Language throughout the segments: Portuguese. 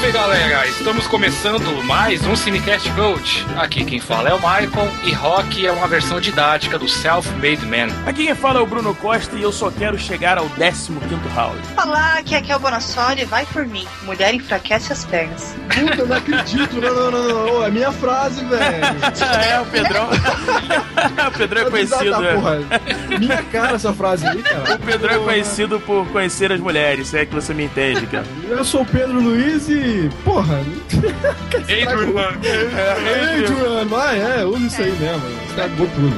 salve galera! Estamos começando mais um Cinecast Gold. Aqui quem fala é o Michael e rock é uma versão didática do Self-Made Man. Aqui quem fala é o Bruno Costa e eu só quero chegar ao 15 round. Olá, aqui é Kel Bonassoli, vai por mim. Mulher enfraquece as pernas. Puta, eu não acredito. Não, não, não, não. É minha frase, velho. é, o Pedrão. o Pedrão é conhecido. Tá, porra. Minha cara essa frase aí, cara. O Pedrão é conhecido por conhecer as mulheres, se é que você me entende, cara. Eu sou o Pedro Luiz e. Porra. Adrian. É, Adrian, vai, é, usa isso aí mesmo. Estragou tudo.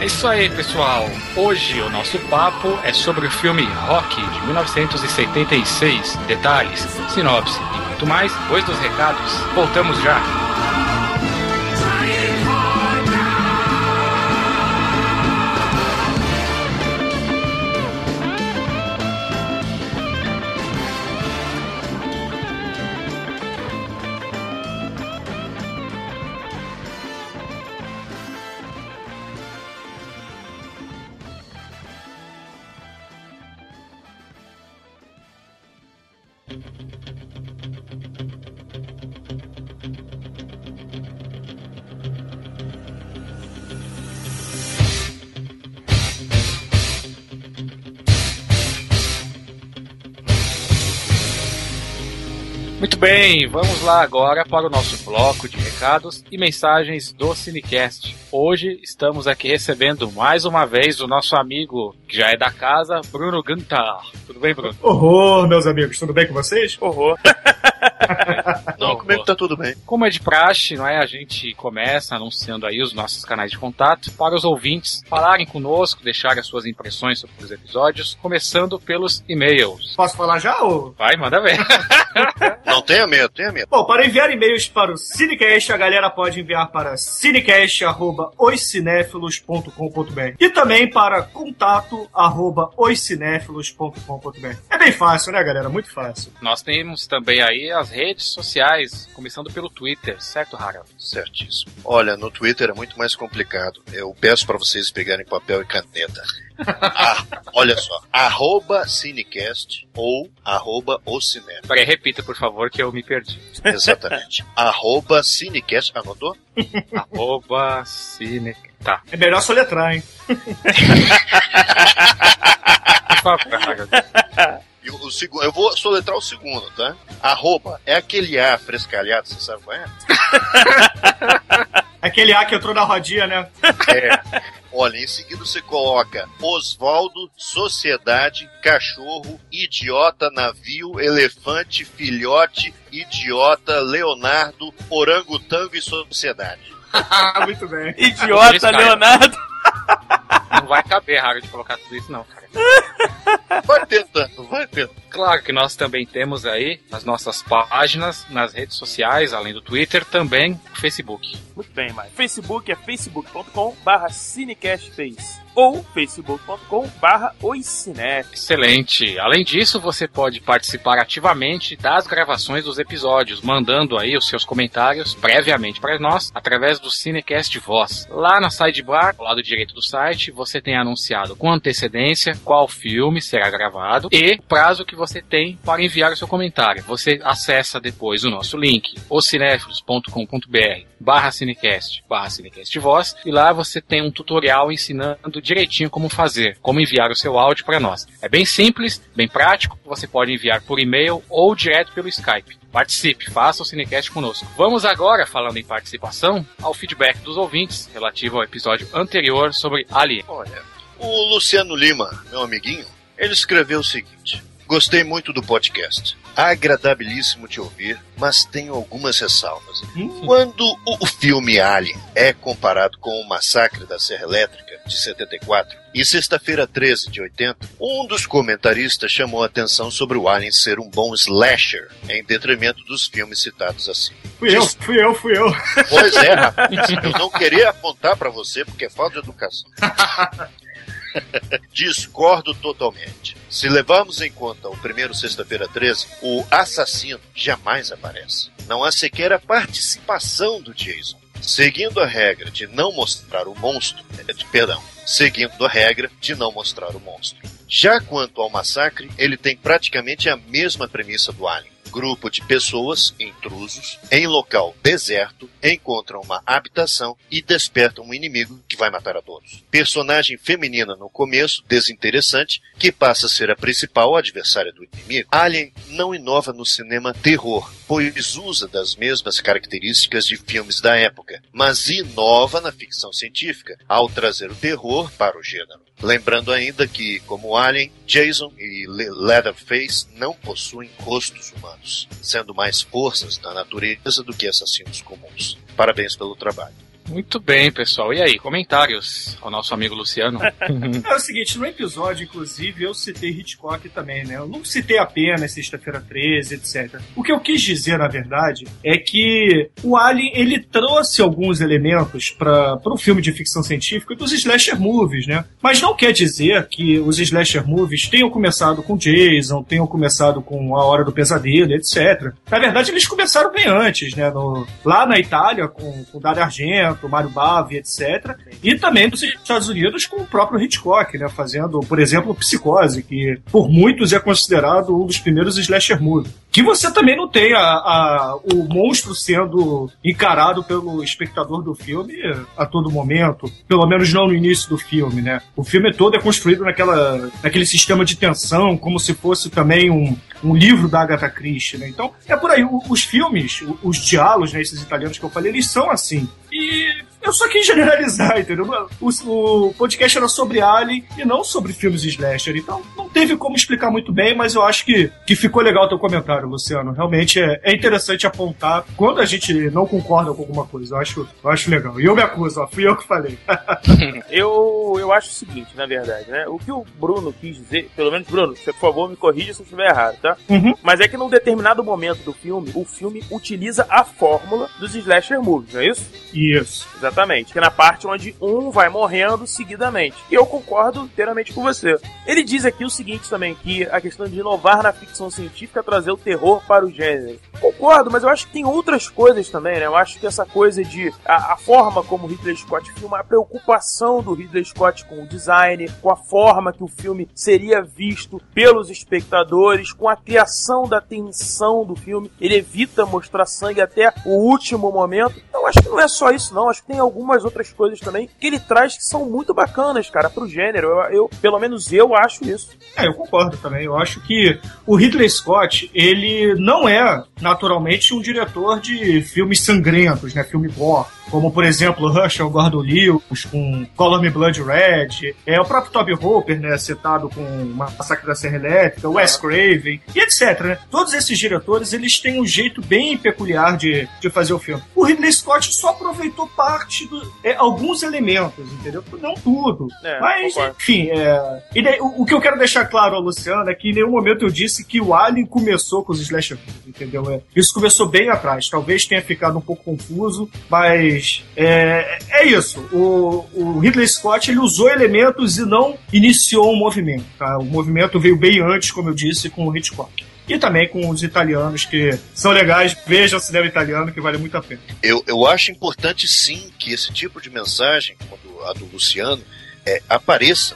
É isso aí, pessoal. Hoje o nosso papo é sobre o filme Rock de 1976. Detalhes, sinopse e muito mais. Depois dos recados, voltamos já. Bem, vamos lá agora para o nosso bloco de recados e mensagens do Cinecast. Hoje estamos aqui recebendo mais uma vez o nosso amigo, que já é da casa, Bruno Gantar. Tudo bem, Bruno? Horror, meus amigos, tudo bem com vocês? Horror. Não, comigo tá tudo bem. Como é de praxe, não é? A gente começa anunciando aí os nossos canais de contato para os ouvintes falarem conosco, deixarem as suas impressões sobre os episódios, começando pelos e-mails. Posso falar já? Ou... Vai, manda ver. Não tenha medo, tenha medo. Bom, para enviar e-mails para o Cinecast, a galera pode enviar para cinecast.oscinéfilos.com.br e também para contato.oscinéfilos.com.br. É bem fácil, né, galera? Muito fácil. Nós temos também aí as redes sociais, começando pelo Twitter, certo, Harald? Certíssimo. Olha, no Twitter é muito mais complicado. Eu peço para vocês pegarem papel e caneta. Ah, olha só, arroba Cinecast ou arroba o cinema. Peraí, repita, por favor, que eu me perdi. Exatamente. arroba Cinecast, anotou? arroba Cine... Tá. É melhor soletrar, hein? E o, o segundo, eu vou soletrar o segundo, tá? Arroba é aquele A frescalhado, você sabe qual é? Aquele A que entrou na rodinha, né? É. Olha, em seguida você coloca Osvaldo, Sociedade, Cachorro, Idiota, Navio, Elefante, Filhote, Idiota, Leonardo, Orangotango e Sociedade. Muito bem. Idiota. Leonardo. Não vai caber, Harald, colocar tudo isso, não, cara. Vai tentando, vai tentando. Claro que nós também temos aí as nossas páginas nas redes sociais, além do Twitter, também o Facebook. Muito bem, Mike. Facebook é facebook.com barra cinecastface ou facebook.com barra. Excelente. Além disso, você pode participar ativamente das gravações dos episódios, mandando aí os seus comentários previamente para nós através do Cinecast Voz. Lá na sidebar, ao lado direito do site, você tem anunciado com antecedência qual filme será gravado e o prazo que você tem para enviar o seu comentário. Você acessa depois o nosso link, ocinéfilos.com.br barra Cinecast, barra Cinecast Voz, e lá você tem um tutorial ensinando direitinho como fazer, como enviar o seu áudio para nós. É bem simples, bem prático, você pode enviar por e-mail ou direto pelo Skype. Participe, faça o Cinecast conosco. Vamos agora, falando em participação, ao feedback dos ouvintes relativo ao episódio anterior sobre Alien. Olha, o Luciano Lima, meu amiguinho, ele escreveu o seguinte: Gostei muito do podcast. Agradabilíssimo te ouvir, mas tenho algumas ressalvas. Quando o, filme Alien é comparado com o Massacre da Serra Elétrica de 74 e Sexta-feira 13 de 80, um dos comentaristas chamou a atenção sobre o Alien ser um bom slasher, em detrimento dos filmes citados assim. Fui eu, fui eu, fui eu. Pois é, rapaz. Eu não queria apontar pra você porque é falta de educação. Discordo totalmente. Se levarmos em conta o primeiro Sexta-feira 13, o assassino jamais aparece. Não há sequer a participação do Jason. Seguindo a regra de não mostrar o monstro, eh, perdão, seguindo a regra de não mostrar o monstro. Já quanto ao massacre, ele tem praticamente a mesma premissa do Alien grupo de pessoas, intrusos, em local deserto, encontram uma habitação e despertam um inimigo que vai matar a todos. Personagem feminina no começo, desinteressante, que passa a ser a principal adversária do inimigo. Alien não inova no cinema terror, pois usa das mesmas características de filmes da época, mas inova na ficção científica, ao trazer o terror para o gênero. Lembrando ainda que, como Alien, Jason e Leatherface não possuem rostos humanos, sendo mais forças da natureza do que assassinos comuns. Parabéns pelo trabalho. Muito bem, pessoal. E aí, comentários ao nosso amigo Luciano? é o seguinte, no episódio, inclusive, eu citei Hitchcock também, né? Eu não citei apenas Sexta-feira 13, etc. O que eu quis dizer, na verdade, é que o Alien, ele trouxe alguns elementos para o filme de ficção científica dos slasher movies, né? Mas não quer dizer que os slasher movies tenham começado com Jason, tenham começado com A Hora do Pesadelo, etc. Na verdade, eles começaram bem antes, né? No, lá na Itália, com, com Dario Argento, o Mário Bava, etc. E também dos Estados Unidos com o próprio Hitchcock, né? Fazendo, por exemplo, Psicose, que por muitos é considerado um dos primeiros slasher movies. Que você também não tem a, a, o monstro sendo encarado pelo espectador do filme a todo momento, pelo menos não no início do filme, né? O filme todo é construído naquela, naquele sistema de tensão, como se fosse também um, um livro da Agatha Christie, né? Então, é por aí. Os filmes, os diálogos, né, esses italianos que eu falei, eles são assim. E eu só quis generalizar, entendeu? O, o, podcast era sobre Alien e não sobre filmes slasher. Então não teve como explicar muito bem, mas eu acho que, que ficou legal o teu comentário, Luciano. Realmente é, é interessante apontar quando a gente não concorda com alguma coisa. Eu acho, eu acho legal. E eu me acuso, ó, fui eu que falei. eu, eu acho o seguinte, na verdade, né? O que o Bruno quis dizer, pelo menos, Bruno, você, por favor, me corrija se eu estiver errado, tá? Uhum. Mas é que num determinado momento do filme, o filme utiliza a fórmula dos slasher movies, não é isso? Isso. Exatamente Exatamente. Que é na parte onde um vai morrendo seguidamente. E eu concordo inteiramente com você. Ele diz aqui o seguinte também, que a questão de inovar na ficção científica é trazer o terror para o gênero. Concordo, mas eu acho que tem outras coisas também, né? Eu acho que essa coisa de a, a forma como Ridley Scott filma, a preocupação do Ridley Scott com o design, com a forma que o filme seria visto pelos espectadores, com a criação da tensão do filme. Ele evita mostrar sangue até o último momento. Eu acho que não é só isso, não. Acho que tem algumas outras coisas também que ele traz que são muito bacanas, cara, pro gênero. Eu, eu, pelo menos eu acho isso. É, eu concordo também. Eu acho que o Ridley Scott, ele não é naturalmente um diretor de filmes sangrentos, né? Filme gore como por exemplo Rush ou Gordon Lewis com Color Me Blood Red, é o próprio Toby Hooper, né, citado com Massacre da Serra Elétrica, Wes Craven e etc, né? Todos esses diretores, eles têm um jeito bem peculiar de, de fazer o filme. O Ridley Scott só aproveitou parte do, é, alguns elementos, entendeu? Não tudo. É, Mas, concordo. enfim, é, e daí, o, o, que eu quero deixar claro ao Luciano é que em nenhum momento eu disse que o Alien começou com os slasher entendeu? É, isso começou bem atrás. Talvez tenha ficado um pouco confuso, mas mas é, é isso. O, o Ridley Scott ele usou elementos e não iniciou um movimento. Tá? O movimento veio bem antes, como eu disse, com o Hitchcock e também com os italianos que são legais. Veja o cinema italiano que vale muito a pena. Eu, eu acho importante sim que esse tipo de mensagem, como a do Luciano, é, apareça.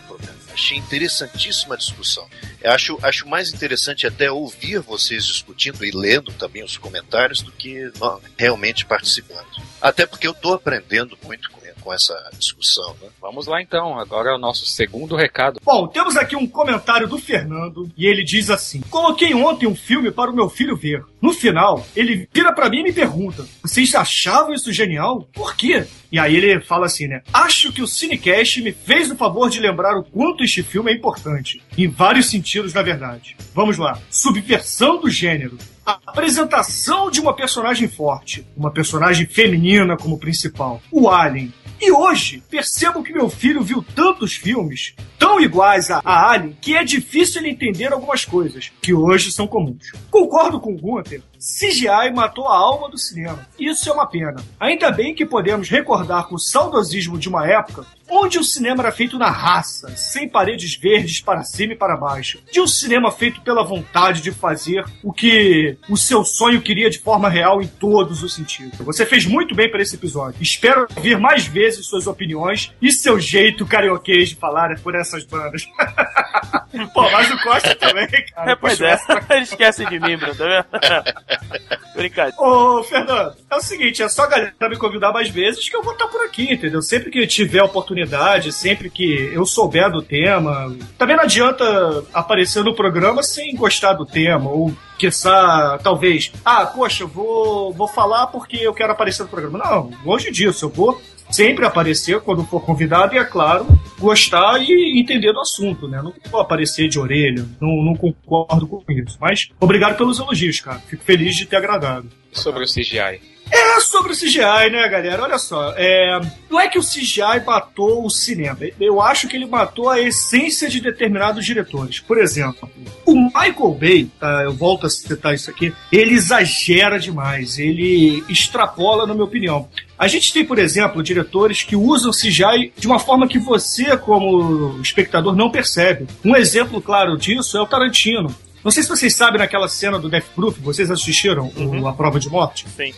Achei interessantíssima a discussão. Eu acho, acho mais interessante até ouvir vocês discutindo e lendo também os comentários do que realmente participando. Até porque eu estou aprendendo muito com com essa discussão, né? Vamos lá então, agora é o nosso segundo recado. Bom, temos aqui um comentário do Fernando e ele diz assim: Coloquei ontem um filme para o meu filho ver. No final, ele vira para mim e me pergunta: Vocês achavam isso genial? Por quê? E aí ele fala assim, né? Acho que o Cinecast me fez o favor de lembrar o quanto este filme é importante. Em vários sentidos, na verdade. Vamos lá. Subversão do gênero. A apresentação de uma personagem forte. Uma personagem feminina como principal. O Alien e hoje, percebo que meu filho viu tantos filmes tão iguais a, a Alien que é difícil ele entender algumas coisas que hoje são comuns. Concordo com o Gunter, CGI matou a alma do cinema. Isso é uma pena. Ainda bem que podemos recordar com o saudosismo de uma época onde o cinema era feito na raça, sem paredes verdes para cima e para baixo. De um cinema feito pela vontade de fazer o que o seu sonho queria de forma real em todos os sentidos. Você fez muito bem para esse episódio. Espero ouvir mais vezes suas opiniões e seu jeito carioquês de falar por essas bandas. Pô, mas o Costa também, cara. É, pois é. Ele esquece de mim, Bruno, tá vendo? Brincadeira. Ô, Fernando, é o seguinte, é só a galera me convidar mais vezes que eu vou estar por aqui, entendeu? Sempre que tiver oportunidade, sempre que eu souber do tema. Também não adianta aparecer no programa sem gostar do tema, ou quiçá, talvez, ah, poxa, vou, vou falar porque eu quero aparecer no programa. Não, longe disso, eu vou sempre aparecer quando for convidado e, é claro, gostar e entender do assunto, né? Não vou aparecer de orelha, não, não concordo com isso. Mas obrigado pelos elogios, cara. Fico feliz de ter agradado. Sobre o CGI. É sobre o CGI, né, galera? Olha só, é... não é que o CGI matou o cinema. Eu acho que ele matou a essência de determinados diretores. Por exemplo, o Michael Bay, tá? eu volto a citar isso aqui, ele exagera demais, ele extrapola, na minha opinião. A gente tem, por exemplo, diretores que usam CGI de uma forma que você, como espectador, não percebe. Um exemplo claro disso é o Tarantino. Não sei se vocês sabem naquela cena do Death Proof, vocês assistiram uhum. o, a prova de morte? Sim.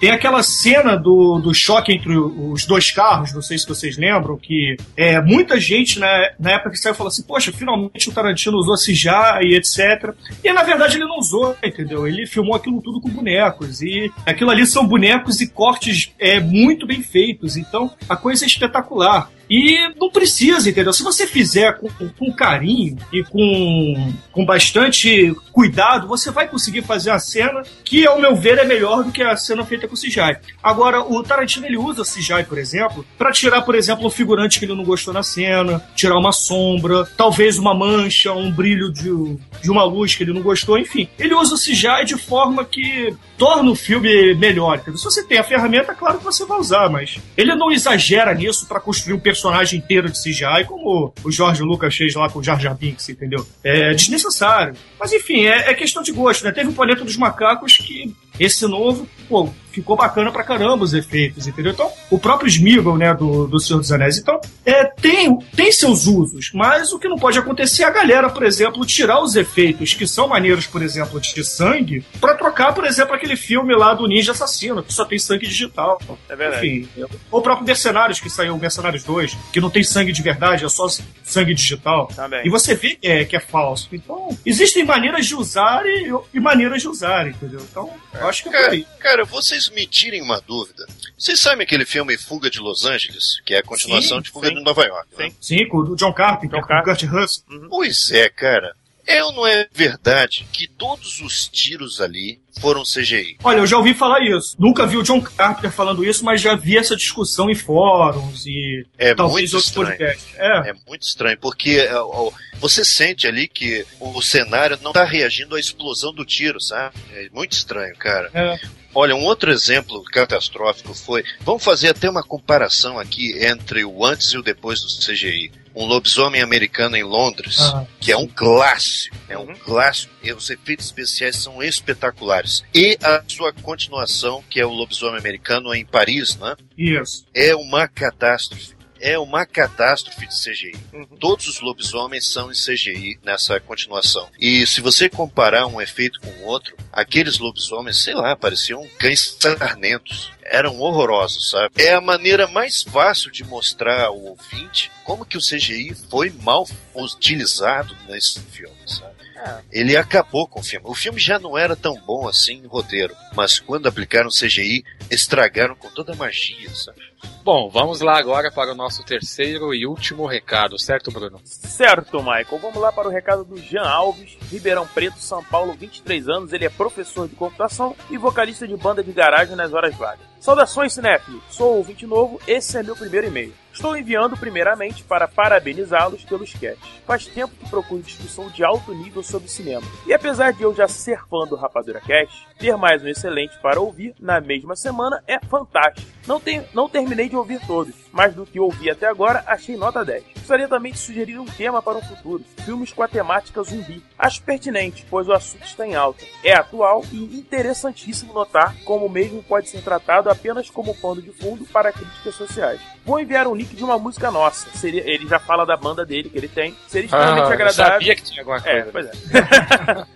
Tem aquela cena do, do choque entre os dois carros, não sei se vocês lembram, que é, muita gente na, na época que saiu falou assim: Poxa, finalmente o Tarantino usou CGI e etc. E na verdade ele não usou, entendeu? Ele filmou aquilo tudo com bonecos. E aquilo ali são bonecos e cortes é, muito bem feitos. Então a coisa é espetacular. E não precisa, entendeu? Se você fizer com, com carinho e com, com bastante cuidado, você vai conseguir fazer a cena que, ao meu ver, é melhor do que a cena feita com CGI. Agora, o Tarantino ele usa CGI, por exemplo, para tirar, por exemplo, um figurante que ele não gostou na cena, tirar uma sombra, talvez uma mancha, um brilho de, de uma luz que ele não gostou, enfim. Ele usa o CGI de forma que torna o filme melhor. Entendeu? Se você tem a ferramenta, claro que você vai usar, mas ele não exagera nisso para construir um personagem personagem inteiro de CGI, como o Jorge Lucas fez lá com o Jar Jar Binks, entendeu? É desnecessário. Mas enfim, é, é questão de gosto, né? Teve o Planeta dos Macacos que esse novo, pô, ficou bacana pra caramba os efeitos, entendeu? Então, o próprio Smeagol, né, do, do Senhor dos Anéis. Então, é, tem, tem seus usos, mas o que não pode acontecer é a galera, por exemplo, tirar os efeitos que são maneiros, por exemplo, de sangue, para trocar, por exemplo, aquele filme lá do Ninja Assassino, que só tem sangue digital. É verdade. Enfim, ou o próprio Mercenários, que saiu, Mercenários 2, que não tem sangue de verdade, é só sangue digital. Também. E você vê que é, que é falso. Então, existem maneiras de usar e, e maneiras de usar, entendeu? Então, eu acho que é por Cara, aí. cara, vocês me tirem uma dúvida. Vocês sabem aquele filme Fuga de Los Angeles? Que é a continuação Sim, de Fuga sim. de Nova York. né? Sim. Sim, com o John Carpenter, John com o Kurt Russell. Pois é, cara. É ou não é verdade que todos os tiros ali foram CGI? Olha, eu já ouvi falar isso. Nunca vi o John Carpenter falando isso, mas já vi essa discussão em fóruns e É talvez muito outros estranho. podcasts. É. É muito estranho, porque é, ó, você sente ali que o cenário não tá reagindo à explosão do tiro, sabe? É muito estranho, cara. é. Olha, um outro exemplo catastrófico foi. Vamos fazer até uma comparação aqui entre o antes e o depois do CGI. Um lobisomem americano em Londres, Ah, que é um clássico. É um Uhum. clássico. E os efeitos especiais são espetaculares. E a sua continuação, que é o lobisomem americano em Paris, né? Isso. É uma catástrofe. É uma catástrofe de CGI. Uhum. Todos os lobisomens são em CGI nessa continuação. E se você comparar um efeito com o outro, aqueles lobisomens, sei lá, pareciam cães sarnentos. Eram horrorosos, sabe? É a maneira mais fácil de mostrar ao ouvinte como que o CGI foi mal utilizado nesse filme, sabe? É. Ele acabou com o filme. O filme já não era tão bom assim em roteiro, mas quando aplicaram CGI, estragaram com toda a magia, sabe? Bom, vamos lá agora para o nosso terceiro e último recado, certo, Bruno? Certo, Michael. Vamos lá para o recado do Jean Alves, Ribeirão Preto, São Paulo, 23 anos. Ele é professor de computação e vocalista de banda de garagem nas horas vagas. Saudações, cinéfilos. Sou ouvinte novo, esse é meu primeiro e-mail. Estou enviando primeiramente para parabenizá-los pelos sketch. Faz tempo que procuro discussão de alto nível sobre cinema. E apesar de eu já ser fã do Rapadura Cast, ter mais um excelente para ouvir na mesma semana é fantástico. Não, tem, não terminei de ouvir todos, mas do que ouvi até agora, achei nota 10. Gostaria também de sugerir um tema para um futuro: filmes com a temática zumbi. Acho pertinente, pois o assunto está em alta. É atual e interessantíssimo notar como o mesmo pode ser tratado apenas como pano de fundo para críticas sociais. Vou enviar um link de uma música nossa. Seria, ele já fala da banda dele que ele tem. Seria extremamente Ah, eu agradável. sabia que tinha alguma coisa. É, pois é.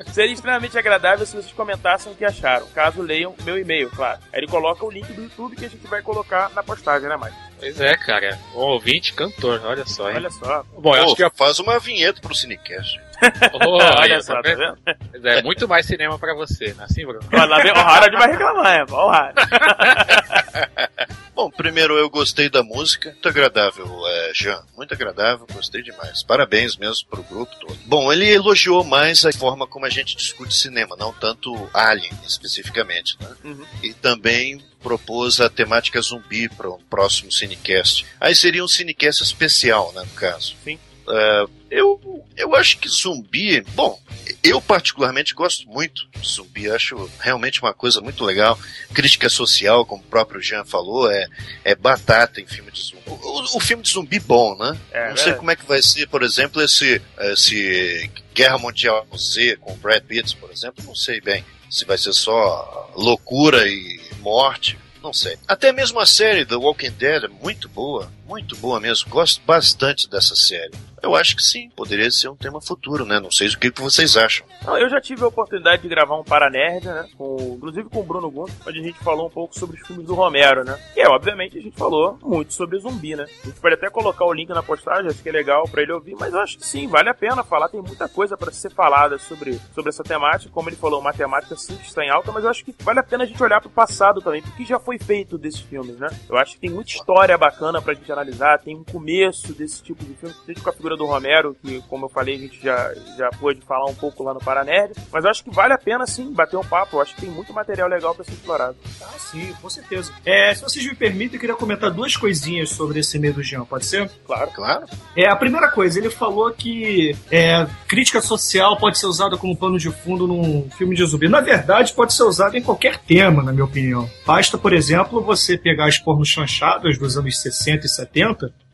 Seria extremamente agradável se vocês comentassem o que acharam, caso leiam meu e-mail, claro. Aí ele coloca o link do YouTube que a gente vai colocar na postagem, né, Mike? Pois é, cara. Um ouvinte cantor, olha só, hein? Olha só. Bom, eu Pô, acho que... faz uma vinheta pro Cinecast. Oh, Olha aí, só, tá vendo? vendo? É, muito mais cinema pra você, não é assim, Bruno? Olha, lá vem o Harald vai reclamar, é. Ó, o Harald. Bom, primeiro eu gostei da música, muito agradável, é, Jean, muito agradável, gostei demais. Parabéns mesmo pro grupo todo. Bom, ele elogiou mais a forma como a gente discute cinema, não tanto Alien especificamente, né? Uhum. E também propôs a temática zumbi para um próximo Cinecast. Aí seria um Cinecast especial, né, no caso. Sim. É, eu, eu acho que zumbi, bom, eu particularmente gosto muito de zumbi, acho realmente uma coisa muito legal. Crítica social, como o próprio Jean falou, é, é batata em filme de zumbi. O, o filme de zumbi bom, né? É, Não sei verdade. como é que vai ser, por exemplo, esse, esse Guerra Mundial Z com Brad Pitt, por exemplo, não sei bem se vai ser só loucura e morte. Não sei. Até mesmo a série The Walking Dead é muito boa, muito boa mesmo. Gosto bastante dessa série. Eu acho que sim, poderia ser um tema futuro, né? Não sei o que que vocês acham. Não, eu já tive a oportunidade de gravar um Paranerd, né? Com, inclusive com o Bruno Gunter, onde a gente falou um pouco sobre os filmes do Romero, né? E é, obviamente, a gente falou muito sobre zumbi, né? A gente pode até colocar o link na postagem, acho que é legal pra ele ouvir, mas eu acho que sim, vale a pena falar. Tem muita coisa pra ser falada sobre, sobre essa temática. Como ele falou, matemática sim está em alta, mas eu acho que vale a pena a gente olhar pro passado também, porque já foi feito desses filmes, né? Eu acho que tem muita história bacana pra gente analisar, tem um começo desse tipo de filme, seja com a figura do Romero, que, como eu falei, a gente já, já pôde falar um pouco lá no Paranerd, mas eu acho que vale a pena sim bater um papo. Eu acho que tem muito material legal pra ser explorado. Ah, sim, com certeza. É, se vocês me permitem, eu queria comentar duas coisinhas sobre esse medo Jean, pode ser? Claro. Claro. É, a primeira coisa, ele falou que é, crítica social pode ser usada como pano de fundo num filme de zumbi. Na verdade, pode ser usada em qualquer tema, na minha opinião. Basta, por exemplo, você pegar as pornos chanchadas dos anos 60 e 70,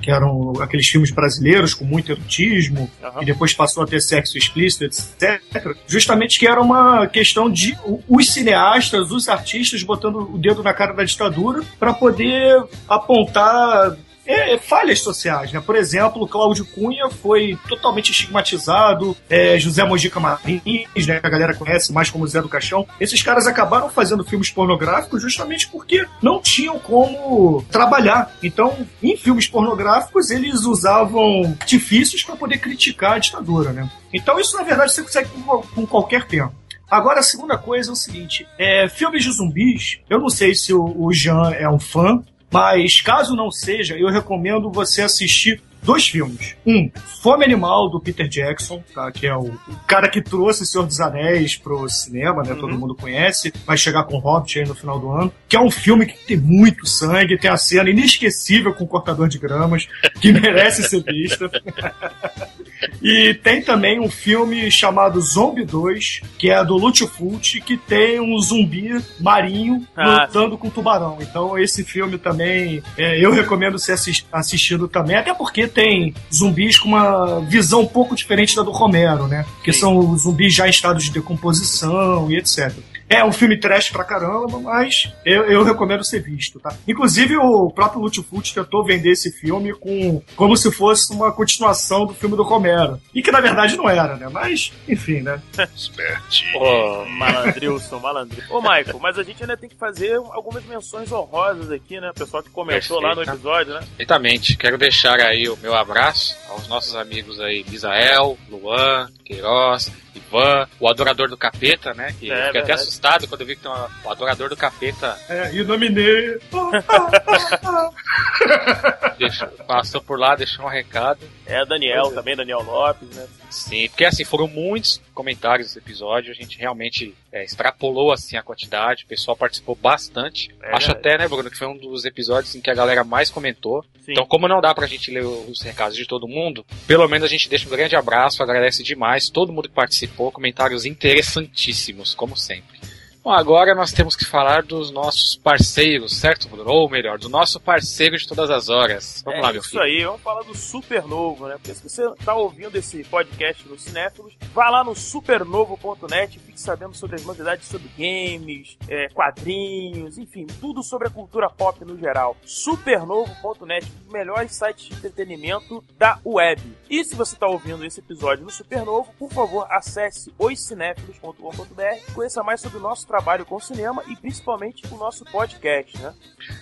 que eram aqueles filmes brasileiros com muito erotismo, Aham. e depois passou a ter sexo explícito, etc. Justamente que era uma questão de os cineastas, os artistas botando o dedo na cara da ditadura para poder apontar é, falhas sociais, né? Por exemplo, Cláudio Cunha foi totalmente estigmatizado, é, José Mojica Martins, né? A galera conhece mais como Zé do Caixão. Esses caras acabaram fazendo filmes pornográficos justamente porque não tinham como trabalhar. Então, em filmes pornográficos, eles usavam artifícios para poder criticar a ditadura, né? Então, isso na verdade você consegue com, com qualquer tema. Agora, a segunda coisa é o seguinte: é, filmes de zumbis, eu não sei se o, o Jean é um fã, mas caso não seja, eu recomendo você assistir dois filmes. Um, Fome Animal, do Peter Jackson, tá? que é o, o cara que trouxe o Senhor dos Anéis pro cinema, né? Todo mundo conhece. Vai chegar com Hobbit aí no final do ano. Que é um filme que tem muito sangue, tem a cena inesquecível com o cortador de gramas, que merece ser vista. E tem também um filme chamado Zombie 2, que é do Lúcio Fulci, que tem um zumbi marinho Ah, lutando com tubarão. Então esse filme também é, eu recomendo ser assis- assistido também, até porque tem zumbis com uma visão um pouco diferente da do Romero, né? Que Sim. são zumbis já em estado de decomposição e etc. É um filme trash pra caramba, mas eu, eu recomendo ser visto, tá? Inclusive, o próprio Fulci tentou vender esse filme com como se fosse uma continuação do filme do Romero. E que na verdade não era, né? Mas, enfim, né? Espertinho. Ô, malandrilson, malandrilson. Ô, Michael, mas a gente ainda tem que fazer algumas menções honrosas aqui, né? O pessoal que comentou lá no episódio, né? Perfeitamente. Quero deixar aí o meu abraço aos nossos amigos aí, Misael, Luan, Queiroz, Ivan, o adorador do capeta, né? Que É, até. Assustado quando eu vi que tem uma- o adorador do capeta É, e o nominei. deixou- passou por lá, deixou um recado. É, Daniel Pois é. também, Daniel Lopes, né? Sim, porque assim, foram muitos comentários desse episódio, a gente realmente é, extrapolou assim a quantidade, o pessoal participou bastante. É Acho até, né, Bruno, que foi um dos episódios em que a galera mais comentou. Sim. Então, como não dá pra gente ler os recados de todo mundo, pelo menos a gente deixa um grande abraço, agradece demais todo mundo que participou, comentários interessantíssimos, como sempre. Bom, agora nós temos que falar dos nossos parceiros, certo, Bruno? Ou melhor, do nosso parceiro de todas as horas. Vamos é lá, meu isso filho. aí, vamos falar do Supernovo, né? Porque se você tá ouvindo esse podcast no Cinéfilos, vá lá no supernovo.net e fique sabendo sobre as novidades sobre games, é, quadrinhos, enfim, tudo sobre a cultura pop no geral. Supernovo.net, um dos melhores sites de entretenimento da web. E se você tá ouvindo esse episódio no Supernovo, por favor, acesse oscinéfilos.com.br e conheça mais sobre o nosso trabalho com cinema e principalmente o nosso podcast, né?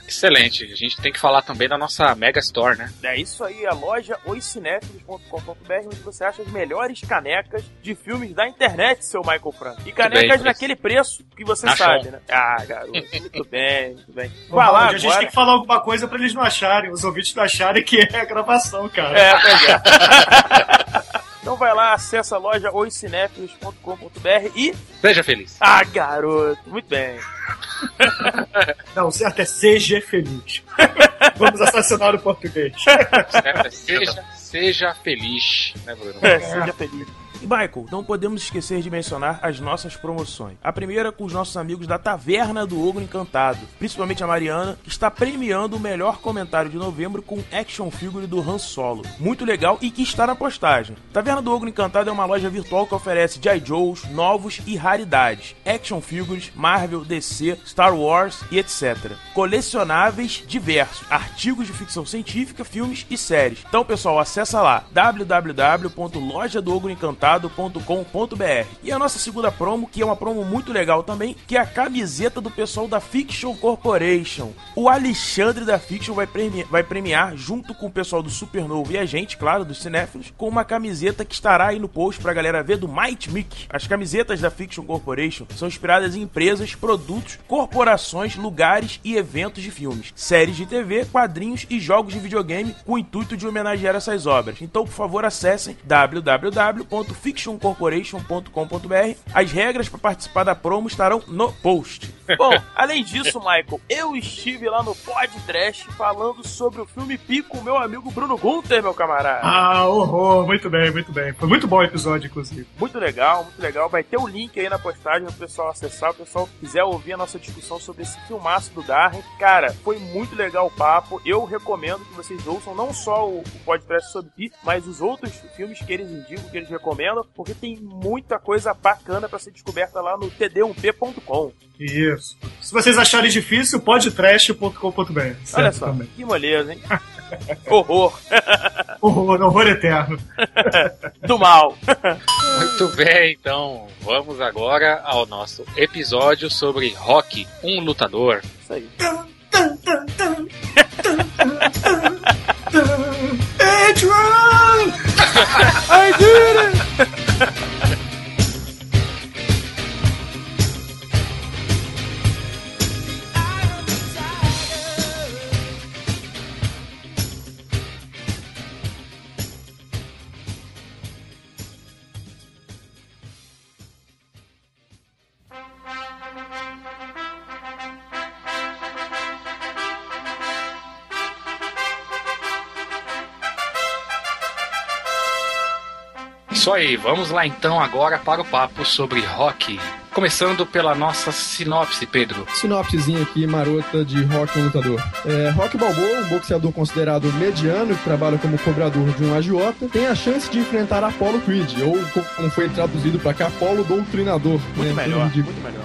Excelente. A gente tem que falar também da nossa Mega Store, né? É isso aí, a loja oicinéfilos.com.br, onde você acha as melhores canecas de filmes da internet, seu Michael Franco. E canecas bem, naquele preço que você Achou. sabe, né? Ah, garoto, muito bem, muito bem. Vai lá Ronald, a gente agora. tem que falar alguma coisa pra eles não acharem, os ouvintes não acharem que é a gravação, cara. É, pois é. então vai lá, acessa a loja oicinéfilos.com.br e... Seja feliz. Ah, garoto, muito bem. Não, o certo é seja feliz. Vamos assassinar o português. Certo? Seja, seja feliz, né, Bruno? É, seja feliz. E Michael, não podemos esquecer de mencionar as nossas promoções. A primeira com os nossos amigos da Taverna do Ogro Encantado, principalmente a Mariana, que está premiando o melhor comentário de novembro com action figure do Han Solo. Muito legal e que está na postagem. Taverna do Ogro Encantado é uma loja virtual que oferece G.I. Joes, novos e raridades, action figures, Marvel, DC, Star Wars e etc. Colecionáveis diversos, artigos de ficção científica, filmes e séries. Então, pessoal, acessa lá www.lojadoogroencantado.com.br. E a nossa segunda promo, que é uma promo muito legal também, que é a camiseta do pessoal da Fiction Corporation. O Alexandre da Fiction vai premiar, vai premiar junto com o pessoal do Supernovo e a gente, claro, dos cinéfilos, com uma camiseta que estará aí no post pra galera ver do Might Mick. As camisetas da Fiction Corporation são inspiradas em empresas, produtos, corporações, lugares e eventos de filmes, séries de TV, quadrinhos e jogos de videogame com o intuito de homenagear essas obras. Então, por favor, acessem www.fictioncorporation.com.br. As regras para participar da promo estarão no post. Bom, além disso, Michael, eu estive lá no Pod Trash falando sobre o filme Pico meu amigo Bruno Gunter, meu camarada. Ah, horror, muito bem, muito bem. Foi muito bom o episódio, inclusive. Muito legal, muito legal. Vai ter o link aí na postagem pro pessoal acessar. O pessoal quiser ouvir a nossa discussão sobre esse filmaço do Darren. Cara, foi muito legal o papo. Eu recomendo que vocês ouçam não só o, podcast sobre Pi, mas os outros filmes que eles indicam, que eles recomendam, porque tem muita coisa bacana pra ser descoberta lá no td1p.com. Isso. Se vocês acharem difícil, podtrash.com.br. Olha só, que moleza, hein? Horror Horror, horror eterno. do mal. Muito bem, então vamos agora ao nosso episódio sobre Rock, um lutador. Isso aí. Adrian! Vamos lá então agora para o papo sobre Rock. Começando pela nossa sinopse, Pedro. Sinopsezinha aqui marota de Rock um lutador. É, Rock Balboa, um boxeador considerado mediano que trabalha como cobrador de um agiota, tem a chance de enfrentar Apollo Creed, ou como foi traduzido para cá, Apollo Doutrinador. Muito né, melhor, de- muito melhor.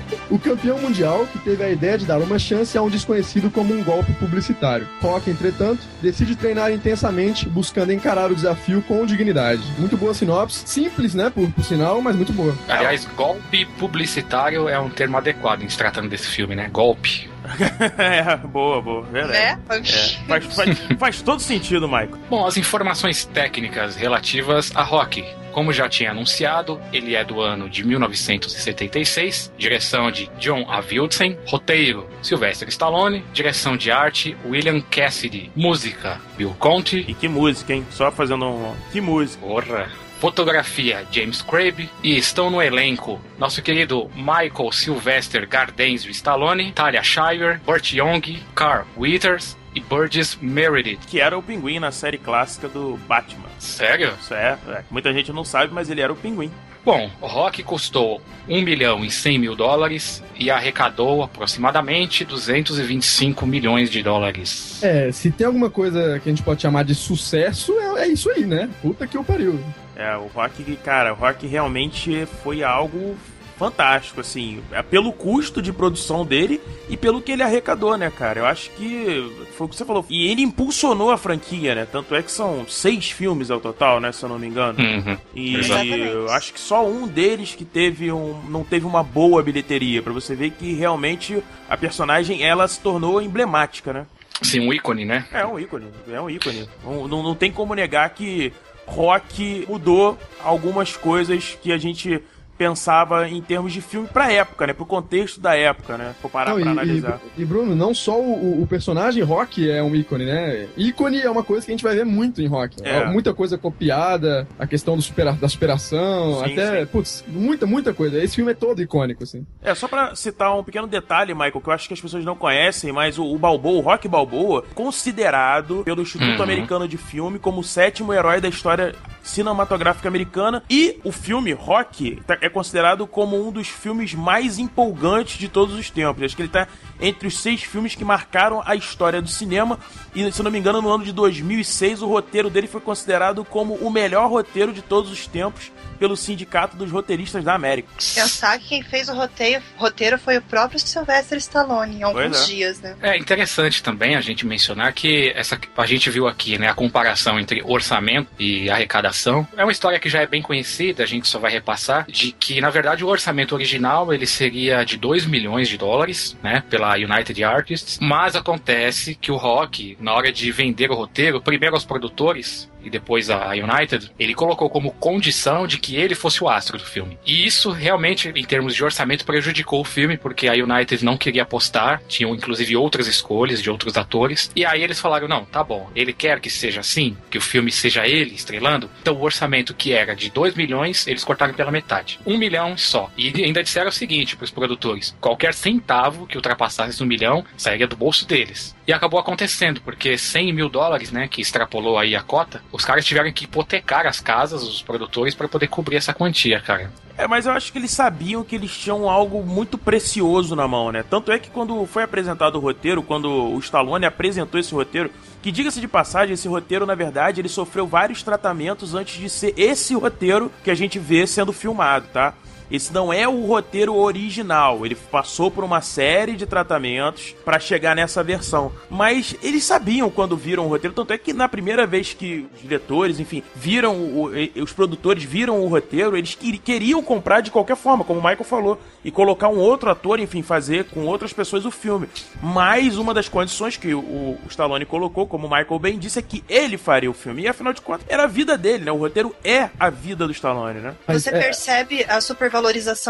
O campeão mundial que teve a ideia de dar uma chance a um desconhecido como um golpe publicitário. Rock, entretanto, decide treinar intensamente, buscando encarar o desafio com dignidade. Muito boa sinopse, simples, né, por, por sinal, mas muito boa. Aliás, golpe publicitário é um termo adequado em se tratando desse filme, né? Golpe. é, boa, boa, verdade. Né? É, faz, faz, faz todo sentido, Michael. Bom, as informações técnicas relativas a Rock. Como já tinha anunciado, ele é do ano de 1976, direção de John Avildsen, roteiro Sylvester Stallone, direção de arte William Cassidy, música Bill Conti, E que música, hein? Só fazendo um. Que música. Porra. Fotografia James Crabb e estão no elenco nosso querido Michael Sylvester Gardenzio Stallone, Talia Shire, Burt Young, Carl Withers e Burgess Meredith. Que era o pinguim na série clássica do Batman. Sério? Isso é, é. Muita gente não sabe, mas ele era o pinguim. Bom, o Rock custou 1 milhão e 100 mil dólares e arrecadou aproximadamente 225 milhões de dólares. É, se tem alguma coisa que a gente pode chamar de sucesso, é, é isso aí, né? Puta que o pariu. É, o Rock, cara, o Rock realmente foi algo fantástico, assim, é pelo custo de produção dele e pelo que ele arrecadou, né, cara? Eu acho que foi o que você falou. E ele impulsionou a franquia, né? Tanto é que são seis filmes ao total, né, se eu não me engano. Uhum. E Exatamente. eu acho que só um deles que teve um, não teve uma boa bilheteria, Pra você ver que realmente a personagem ela se tornou emblemática, né? Sim, um ícone, né? É um ícone, é um ícone. Não, não, não tem como negar que rock mudou algumas coisas que a gente pensava em termos de filme pra época, né? Pro contexto da época, né? For parar Não, pra e, analisar. e, e, Bruno, não só o, o personagem Rock é um ícone, né? Ícone é uma coisa que a gente vai ver muito em Rock. É. Muita coisa copiada, a questão do supera, da superação, Sim, até, sim. putz, muita, muita coisa. Esse filme é todo icônico, assim. É, só pra citar um pequeno detalhe, Michael, que eu acho que as pessoas não conhecem, mas o, o Balboa, o Rock Balboa, considerado pelo Instituto Uhum. Americano de Filme como o sétimo herói da história cinematográfica americana e o filme Rock tá- é considerado como um dos filmes mais empolgantes de todos os tempos. Acho que ele tá entre os seis filmes que marcaram a história do cinema e, se não me engano, no ano de 2006 o roteiro dele foi considerado como o melhor roteiro de todos os tempos pelo Sindicato dos Roteiristas da América. Pensar que quem fez o roteiro, roteiro foi o próprio Sylvester Stallone em alguns é. dias, né? É interessante também a gente mencionar que essa a gente viu aqui, né, a comparação entre orçamento e arrecadação. É uma história que já é bem conhecida, a gente só vai repassar de que na verdade o orçamento original ele seria de 2 milhões de dólares, né, pela United Artists, mas acontece que o Rock, na hora de vender o roteiro, primeiro aos produtores e depois a United, ele colocou como condição de que ele fosse o astro do filme. E isso realmente, em termos de orçamento, prejudicou o filme, porque a United não queria apostar, tinham inclusive outras escolhas de outros atores. E aí eles falaram: não, tá bom, ele quer que seja assim, que o filme seja ele estrelando. Então o orçamento que era de 2 milhões, eles cortaram pela metade. 1 um milhão só. E ainda disseram o seguinte para os produtores: qualquer centavo que ultrapassasse um milhão sairia do bolso deles. E acabou acontecendo, porque 100 mil dólares, né, que extrapolou aí a cota, os caras tiveram que hipotecar as casas, os produtores, para poder cobrir essa quantia, cara. É, mas eu acho que eles sabiam que eles tinham algo muito precioso na mão, né? Tanto é que quando foi apresentado o roteiro, quando o Stallone apresentou esse roteiro, que diga-se de passagem, esse roteiro, na verdade, ele sofreu vários tratamentos antes de ser esse roteiro que a gente vê sendo filmado, tá? Esse não é o roteiro original. Ele passou por uma série de tratamentos pra chegar nessa versão. Mas eles sabiam quando viram o roteiro. Tanto é que na primeira vez que os diretores, enfim, viram o, e- os produtores viram o roteiro, eles queri- queriam comprar de qualquer forma, como o Michael falou, e colocar um outro ator, enfim, fazer com outras pessoas o filme. Mas uma das condições que o, o Stallone colocou, como o Michael bem disse, é que ele faria o filme. E afinal de contas, era a vida dele, né? O roteiro é a vida do Stallone, né? Você é, percebe a supervalorização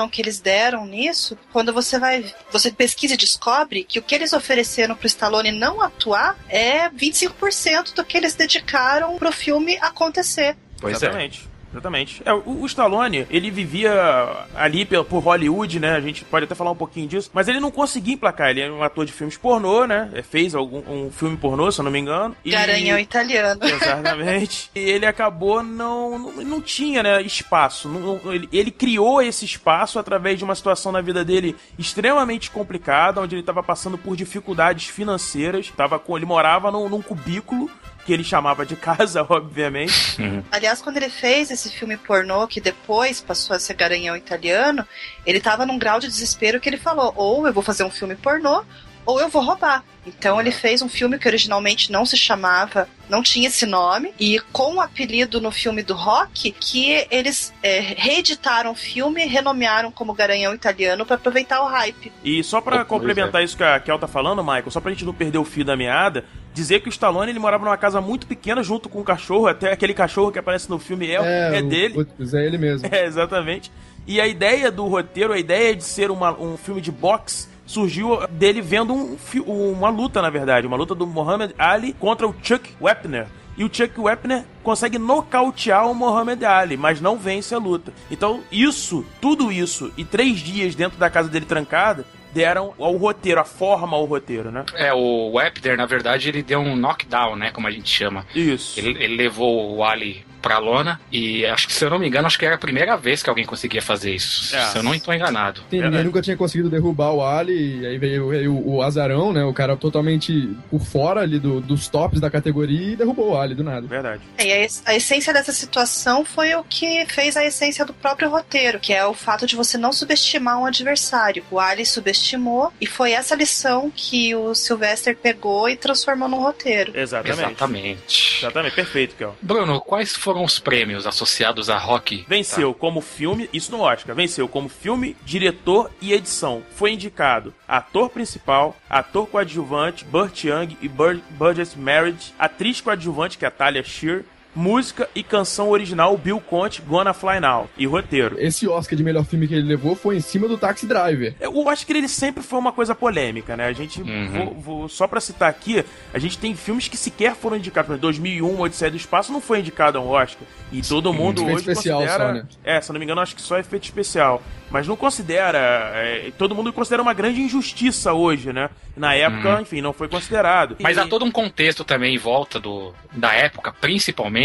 que eles deram nisso quando você vai. Você pesquisa e descobre que o que eles ofereceram pro Stallone não atuar é 25% do que eles dedicaram pro filme acontecer. Pois Exatamente. Exatamente. É, o, o Stallone, ele vivia ali pe- por Hollywood, né? A gente pode até falar um pouquinho disso, mas ele não conseguia emplacar. Ele é um ator de filmes pornô, né? É, Fez algum um filme pornô, se eu não me engano. E- Garanhão italiano. Exatamente. e ele acabou não, não. não tinha, né, espaço. Não- não- ele, ele criou esse espaço através de uma situação na vida dele extremamente complicada, onde ele estava passando por dificuldades financeiras. Tava com, ele morava num, num cubículo. Que ele chamava de casa, obviamente. Aliás, quando ele fez esse filme pornô, que depois passou a ser Garanhão italiano, ele tava num grau de desespero que ele falou: ou eu vou fazer um filme pornô, ou eu vou roubar. Então ele fez um filme que originalmente não se chamava, não tinha esse nome, e com o apelido no filme do Rock, que eles é, reeditaram o filme e renomearam como Garanhão Italiano para aproveitar o hype. E só pra Pois complementar isso que a Kel tá falando, Michael, só pra gente não perder o fio da meada, dizer que o Stallone ele morava numa casa muito pequena junto com um cachorro, até aquele cachorro que aparece no filme é, o- é o- dele. putz, é ele mesmo. É, exatamente. E a ideia do roteiro, a ideia de ser uma- um filme de boxe, surgiu dele vendo um uma luta, na verdade. Uma luta do Muhammad Ali contra o Chuck Wepner. E o Chuck Wepner consegue nocautear o Muhammad Ali, mas não vence a luta. Então, isso, tudo isso, e três dias dentro da casa dele trancada, deram ao roteiro, a forma ao roteiro, né? É, o Webster, na verdade, ele deu um knockdown, né? Como a gente chama. Isso. Ele, ele levou o Ali pra lona. E acho que, se eu não me engano, acho que era a primeira vez que alguém conseguia fazer isso. É. Se eu não estou enganado. Tem, ninguém nunca tinha conseguido derrubar o Ali, e aí veio, veio o Azarão, né? O cara totalmente por fora ali do- dos tops da categoria e derrubou o Ali do nada. Verdade. E a, es- a essência dessa situação foi o que fez a essência do próprio roteiro, que é o fato de você não subestimar um adversário. O Ali subestimou e foi essa lição que o Sylvester pegou e transformou no roteiro. Exatamente. Exatamente. Exatamente, perfeito, Kel. Bruno, quais foram os prêmios associados a Rock? Venceu como filme, isso no Oscar, venceu como filme, diretor e edição. Foi indicado ator principal, ator coadjuvante, Burt Young e Bur Burgess Meredith, atriz coadjuvante, que é a Talia Shear, música e canção original Bill Conte, Gonna Fly Now, e roteiro. Esse Oscar de melhor filme que ele levou foi em cima do Taxi Driver. Eu acho que ele sempre foi uma coisa polêmica, né? A gente, Uhum. vou- vou- só pra citar aqui, a gente tem filmes que sequer foram indicados. Por exemplo, 2001, Odisseia do Espaço não foi indicado a um Oscar. E todo mundo hoje especial considera... só, né? É, se eu não me engano, acho que só efeito especial. Mas não considera... é, todo mundo considera uma grande injustiça hoje, né? Na época, Uhum. enfim, não foi considerado. Mas E- há todo um contexto também em volta do, da época, principalmente,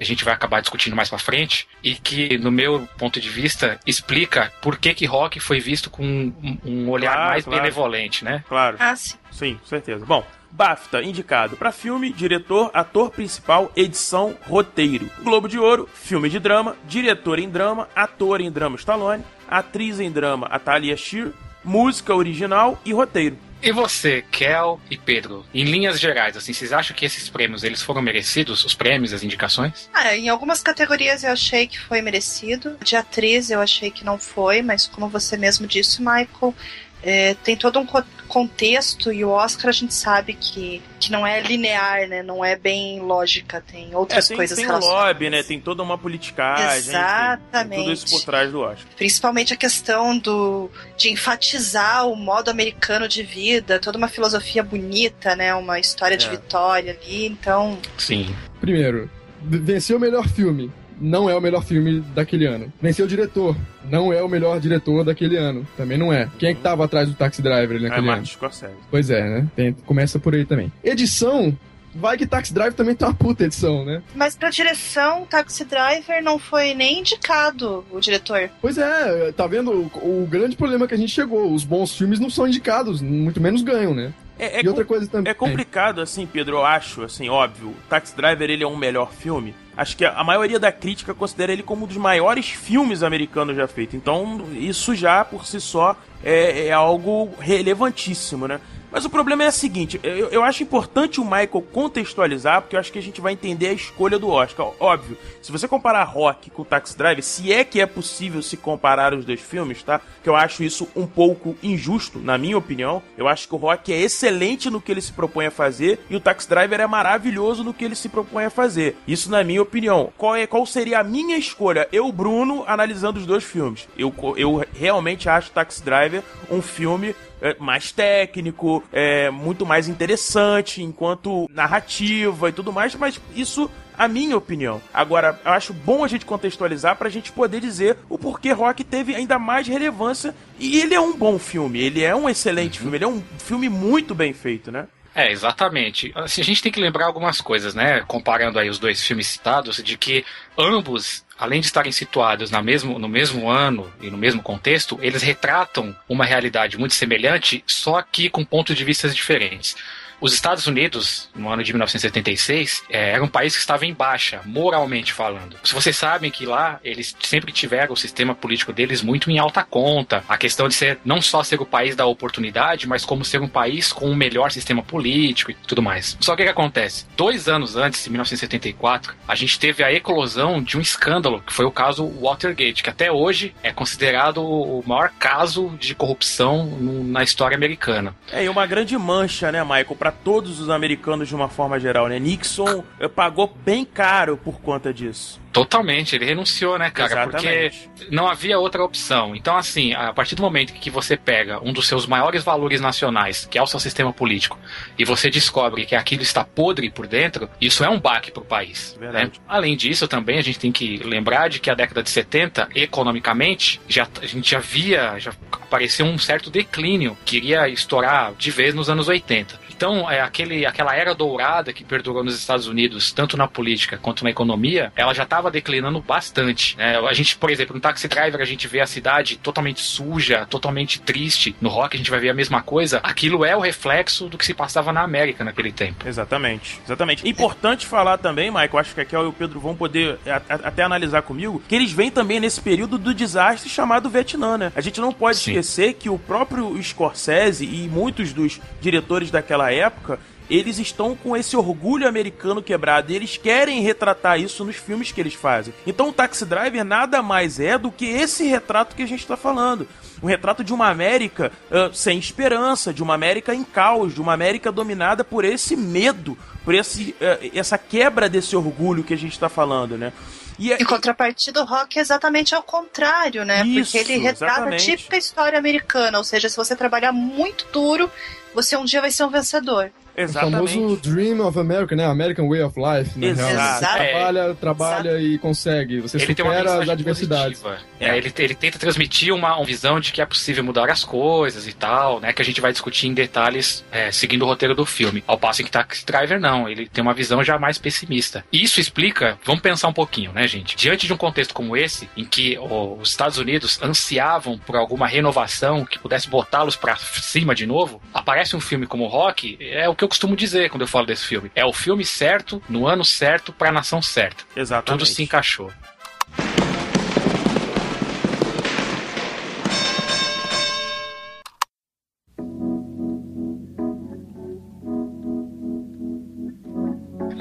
a gente vai acabar discutindo mais pra frente, e que, no meu ponto de vista, explica por que que rock foi visto com um, um olhar Claro, mais claro. benevolente, né? Claro. Ah, sim. Sim, com certeza. Bom, BAFTA indicado para filme, diretor, ator principal, edição, roteiro. Globo de Ouro, filme de drama, diretor em drama, ator em drama Stallone, atriz em drama a Talia Shear, música original e roteiro. E você, Kel e Pedro, em linhas gerais, assim, vocês acham que esses prêmios, eles foram merecidos, os prêmios, as indicações? Ah, em algumas categorias eu achei que foi merecido. De atriz eu achei que não foi, mas como você mesmo disse, Michael, é, tem todo um contexto e o Oscar a gente sabe que, que não é linear, né? Não é bem lógica, tem outras É, tem, coisas tem um relacionadas. lobby, né? Tem toda uma politicagem. enfim, tem Exatamente. tudo isso por trás do Oscar. Principalmente a questão do de enfatizar o modo americano de vida, toda uma filosofia bonita, né? Uma história de É. vitória ali, então. Sim. Primeiro, venceu o melhor filme. Não é o melhor filme daquele ano. Venceu o diretor. Não é o melhor diretor daquele ano. Também não é. Quem é que tava atrás do Taxi Driver É, naquele ano? Martin Scorsese. Pois é, né? Tem- começa por aí também. Edição. Vai que Taxi Driver também tem uma puta edição, né? Mas pra direção, Taxi Driver não foi nem indicado o diretor. Pois é, tá vendo o, o grande problema que a gente chegou. Os bons filmes não são indicados, muito menos ganham, né? É, é e outra coisa também. É complicado, assim, Pedro, eu acho, assim, óbvio. Taxi Driver, ele é um melhor filme. Acho que a maioria da crítica considera ele como um dos maiores filmes americanos já feitos. Então, isso já, por si só, é, é algo relevantíssimo, né? Mas o problema é o seguinte, eu, eu acho importante o Michael contextualizar, porque eu acho que a gente vai entender a escolha do Oscar. Óbvio, se você comparar Rock com Taxi Driver, se é que é possível se comparar os dois filmes, tá? Que eu acho isso um pouco injusto, na minha opinião. Eu acho que o Rock é excelente no que ele se propõe a fazer e o Taxi Driver é maravilhoso no que ele se propõe a fazer. Isso na minha opinião. Qual, é, qual seria a minha escolha? Eu, Bruno, analisando os dois filmes. Eu, eu realmente acho Taxi Driver um filme é, mais técnico, é, muito mais interessante enquanto narrativa e tudo mais, mas isso a minha opinião. Agora, eu acho bom a gente contextualizar pra gente poder dizer o porquê Rock teve ainda mais relevância. E ele é um bom filme, ele é um excelente filme, ele é um filme muito bem feito, né? É, exatamente. Assim, a gente tem que lembrar algumas coisas, né? Comparando aí os dois filmes citados, de que ambos, além de estarem situados na mesmo, no mesmo ano e no mesmo contexto, eles retratam uma realidade muito semelhante, só que com pontos de vista diferentes. Os Estados Unidos, no ano de 1976, é, era um país que estava em baixa, moralmente falando. Se vocês sabem que lá eles sempre tiveram o sistema político deles muito em alta conta. A questão de ser não só ser o país da oportunidade, mas como ser um país com um melhor sistema político e tudo mais. Só que o que acontece? Dois anos antes, em 1974, a gente teve a eclosão de um escândalo, que foi o caso Watergate, que até hoje é considerado o maior caso de corrupção na história americana. É, e uma grande mancha, né, Michael, pra todos os americanos de uma forma geral, né? Nixon eh, pagou bem caro por conta disso. Totalmente, ele renunciou, né, cara? Exatamente. Porque não havia outra opção. Então, assim, a partir do momento que você pega um dos seus maiores valores nacionais, que é o seu sistema político, e você descobre que aquilo está podre por dentro, isso é um baque pro país. Verdade. Né? Além disso, também a gente tem que lembrar de que a década de 70, economicamente, já, a gente já via, já apareceu um certo declínio que iria estourar de vez nos anos 80. Então, é aquele, aquela era dourada que perdurou nos Estados Unidos, tanto na política quanto na economia, ela já estava declinando bastante. né? a gente, por exemplo, no Taxi Driver, a gente vê a cidade totalmente suja, totalmente triste. No rock, a gente vai ver a mesma coisa. Aquilo é o reflexo do que se passava na América naquele tempo. Exatamente, exatamente. Importante falar também, Michael, acho que a Kel e o Pedro vão poder a- a- até analisar comigo, que eles vêm também nesse período do desastre chamado Vietnã, né? A gente não pode Sim. esquecer que o próprio Scorsese e muitos dos diretores daquela época eles estão com esse orgulho americano quebrado e eles querem retratar isso nos filmes que eles fazem. Então o Taxi Driver nada mais é do que esse retrato que a gente está falando. Um retrato de uma América ah, sem esperança, de uma América em caos, de uma América dominada por esse medo, por esse, ah, essa quebra desse orgulho que a gente está falando, né? E é- Em contrapartida, o rock é exatamente ao contrário, né? Isso, Porque ele retrata exatamente. a típica história americana. Ou seja, se você trabalhar muito duro, você um dia vai ser um vencedor. O famoso Dream of America, né? American Way of Life, né? Exato. Exato. trabalha, trabalha e consegue. Você Ele supera as adversidades. É, ele, ele tenta transmitir uma, uma visão de que é possível mudar as coisas e tal, né? Que a gente vai discutir em detalhes é, seguindo o roteiro do filme. Ao passo em que Taxi Driver não, ele tem uma visão já mais pessimista. E isso explica, vamos pensar um pouquinho, né, gente? Diante de um contexto como esse, em que ó, os Estados Unidos ansiavam por alguma renovação que pudesse botá-los pra cima de novo, aparece um filme como Rock, é o que eu costumo dizer quando eu falo desse filme. É o filme certo, no ano certo, pra nação certa. Exatamente. Tudo se encaixou.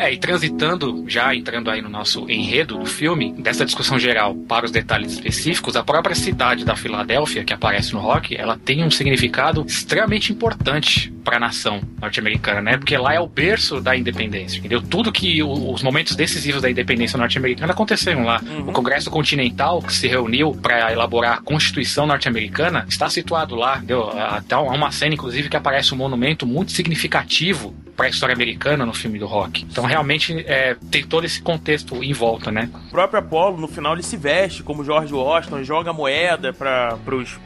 É, e transitando, já entrando aí no nosso enredo do filme, dessa discussão geral para os detalhes específicos, a própria cidade da Filadélfia, que aparece no rock, ela tem um significado extremamente importante para a nação norte-americana, né? Porque lá é o berço da independência, entendeu? Tudo que o- os momentos decisivos da independência norte-americana aconteceram lá. O Congresso Continental, que se reuniu para elaborar a Constituição norte-americana, está situado lá, entendeu? Até há uma cena, inclusive, que aparece um monumento muito significativo para a história americana no filme do rock. Então, realmente, é, tem todo esse contexto em volta, né? O próprio Apollo, no final, ele se veste como George Washington, joga moeda para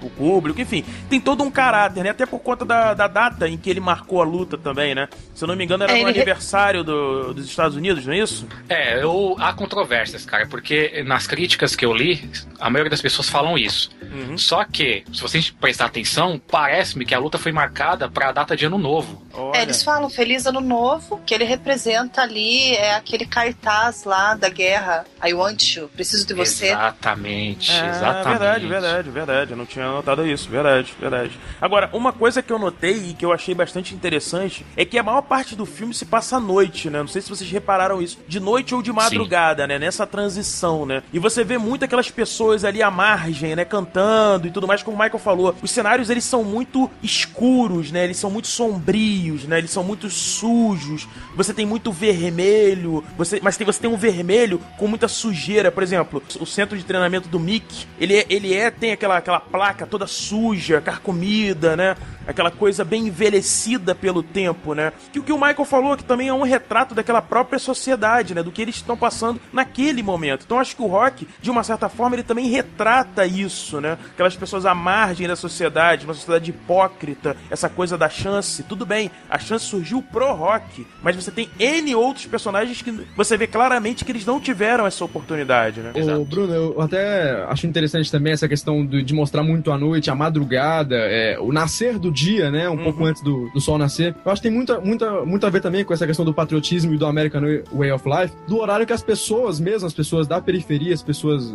o público, enfim, tem todo um caráter, né? Até por conta da, da data em que ele marcou a luta também, né? Se eu não me engano, era É, no ele- aniversário do- dos Estados Unidos, não é isso? É, eu, há controvérsias, cara, porque nas críticas que eu li, a maioria das pessoas falam isso. Uhum. Só que, se você prestar atenção, parece-me que a luta foi marcada para a data de Ano Novo. É, eles falam Feliz Ano Novo, que ele representa ali é aquele cartaz lá da guerra. I want you, preciso de você. Exatamente, É, exatamente. verdade, verdade, verdade. Eu não tinha notado isso, verdade, verdade. Agora, uma coisa que eu notei e que eu achei bastante interessante é que a maior parte do filme se passa à noite, né? Não sei se vocês repararam isso. De noite ou de madrugada, né? Nessa transição, né? E você vê muito aquelas pessoas ali à margem, né? Cantando e tudo mais, como o Michael falou. Os cenários, eles são muito escuros, né? Eles são muito sombrios, né? Eles são muito sujos. Você tem muito vermelho, você, mas tem, você tem um vermelho com muita sujeira. Por exemplo, o centro de treinamento do Mick, ele é, ele é tem aquela, aquela placa toda suja, carcomida, né? Aquela coisa bem envelhecida pelo tempo, né? Que o que o Michael falou que também é um retrato daquela própria sociedade, né? Do que eles estão passando naquele momento. Então acho que o rock, de uma certa forma, ele também retrata isso, né? Aquelas pessoas à margem da sociedade, uma sociedade hipócrita, essa coisa da chance. Tudo bem, a chance surgiu pro rock, mas você tem N outros personagens que você vê claramente que eles não tiveram essa oportunidade, né? Ô, Bruno, eu até acho interessante também essa questão de mostrar muito a noite, a madrugada, é, o nascer do dia, né? Um pouco antes do, do sol nascer. Eu acho que tem muita, muita, muito a ver também com essa questão do patriotismo e do American Way of Life, do horário que as pessoas, mesmo as pessoas da periferia, as pessoas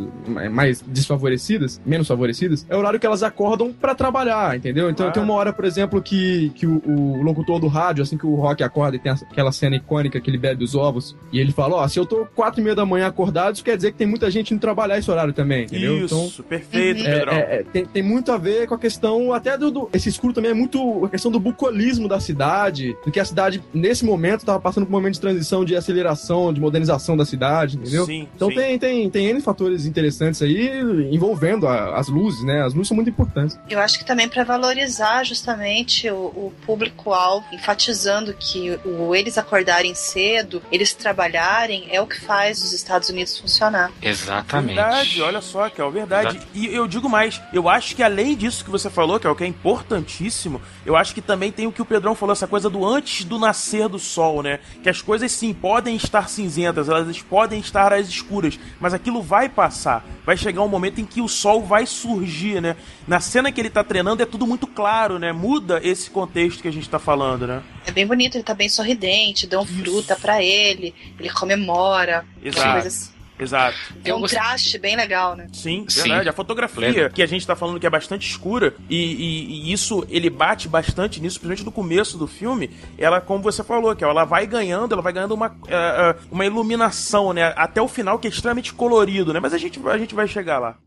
mais desfavorecidas, menos favorecidas, é o horário que elas acordam pra trabalhar, entendeu? Então Claro. tem uma hora, por exemplo, que, que o, o locutor do rádio, assim que o Rock acorda e tem aquela cena icônica que ele bebe os ovos, e ele fala, ó, se eu tô quatro e meia da manhã acordado, isso quer dizer que tem muita gente indo trabalhar esse horário também, entendeu? Então, Isso, perfeito, é, Pedrão. é, é, tem, tem muito a ver com a questão, até do, do- Esse escuro também é muito a questão do bucolismo da cidade, do que a cidade, nesse momento, estava passando por um momento de transição, de aceleração, de modernização da cidade, entendeu? Sim, então sim. Tem, tem, tem N fatores interessantes aí envolvendo a- as luzes, né? As luzes são muito importantes. Eu acho que também para valorizar justamente o, o público-alvo, enfatizando que o eles acordarem cedo, eles trabalharem, é o que faz os Estados Unidos funcionar. Exatamente. Verdade, olha só, que é verdade. Exato. E eu digo mais, eu acho que além disso que você falou, que é o que é importantíssimo, eu acho que também tem o que o Pedrão falou, essa coisa do antes do nascer do sol, né? Que as coisas sim podem estar cinzentas, elas podem estar às escuras, mas aquilo vai passar. Vai chegar um momento em que o sol vai surgir, né? Na cena que ele tá treinando é tudo muito claro, né? Muda esse contexto que a gente tá falando, né? É bem bonito, ele tá bem sorridente, dão fruta pra ele, ele comemora. Exato. coisas- Exato. É um traste bem legal, né? Sim, Sim. verdade. A fotografia Pleno. que a gente tá falando que é bastante escura, e, e- e isso ele bate bastante nisso, principalmente no começo do filme. Ela, como você falou, que ela vai ganhando, ela vai ganhando uma, eh, uma iluminação, né? Até o final, que é extremamente colorido, né? Mas a gente, a gente vai chegar lá.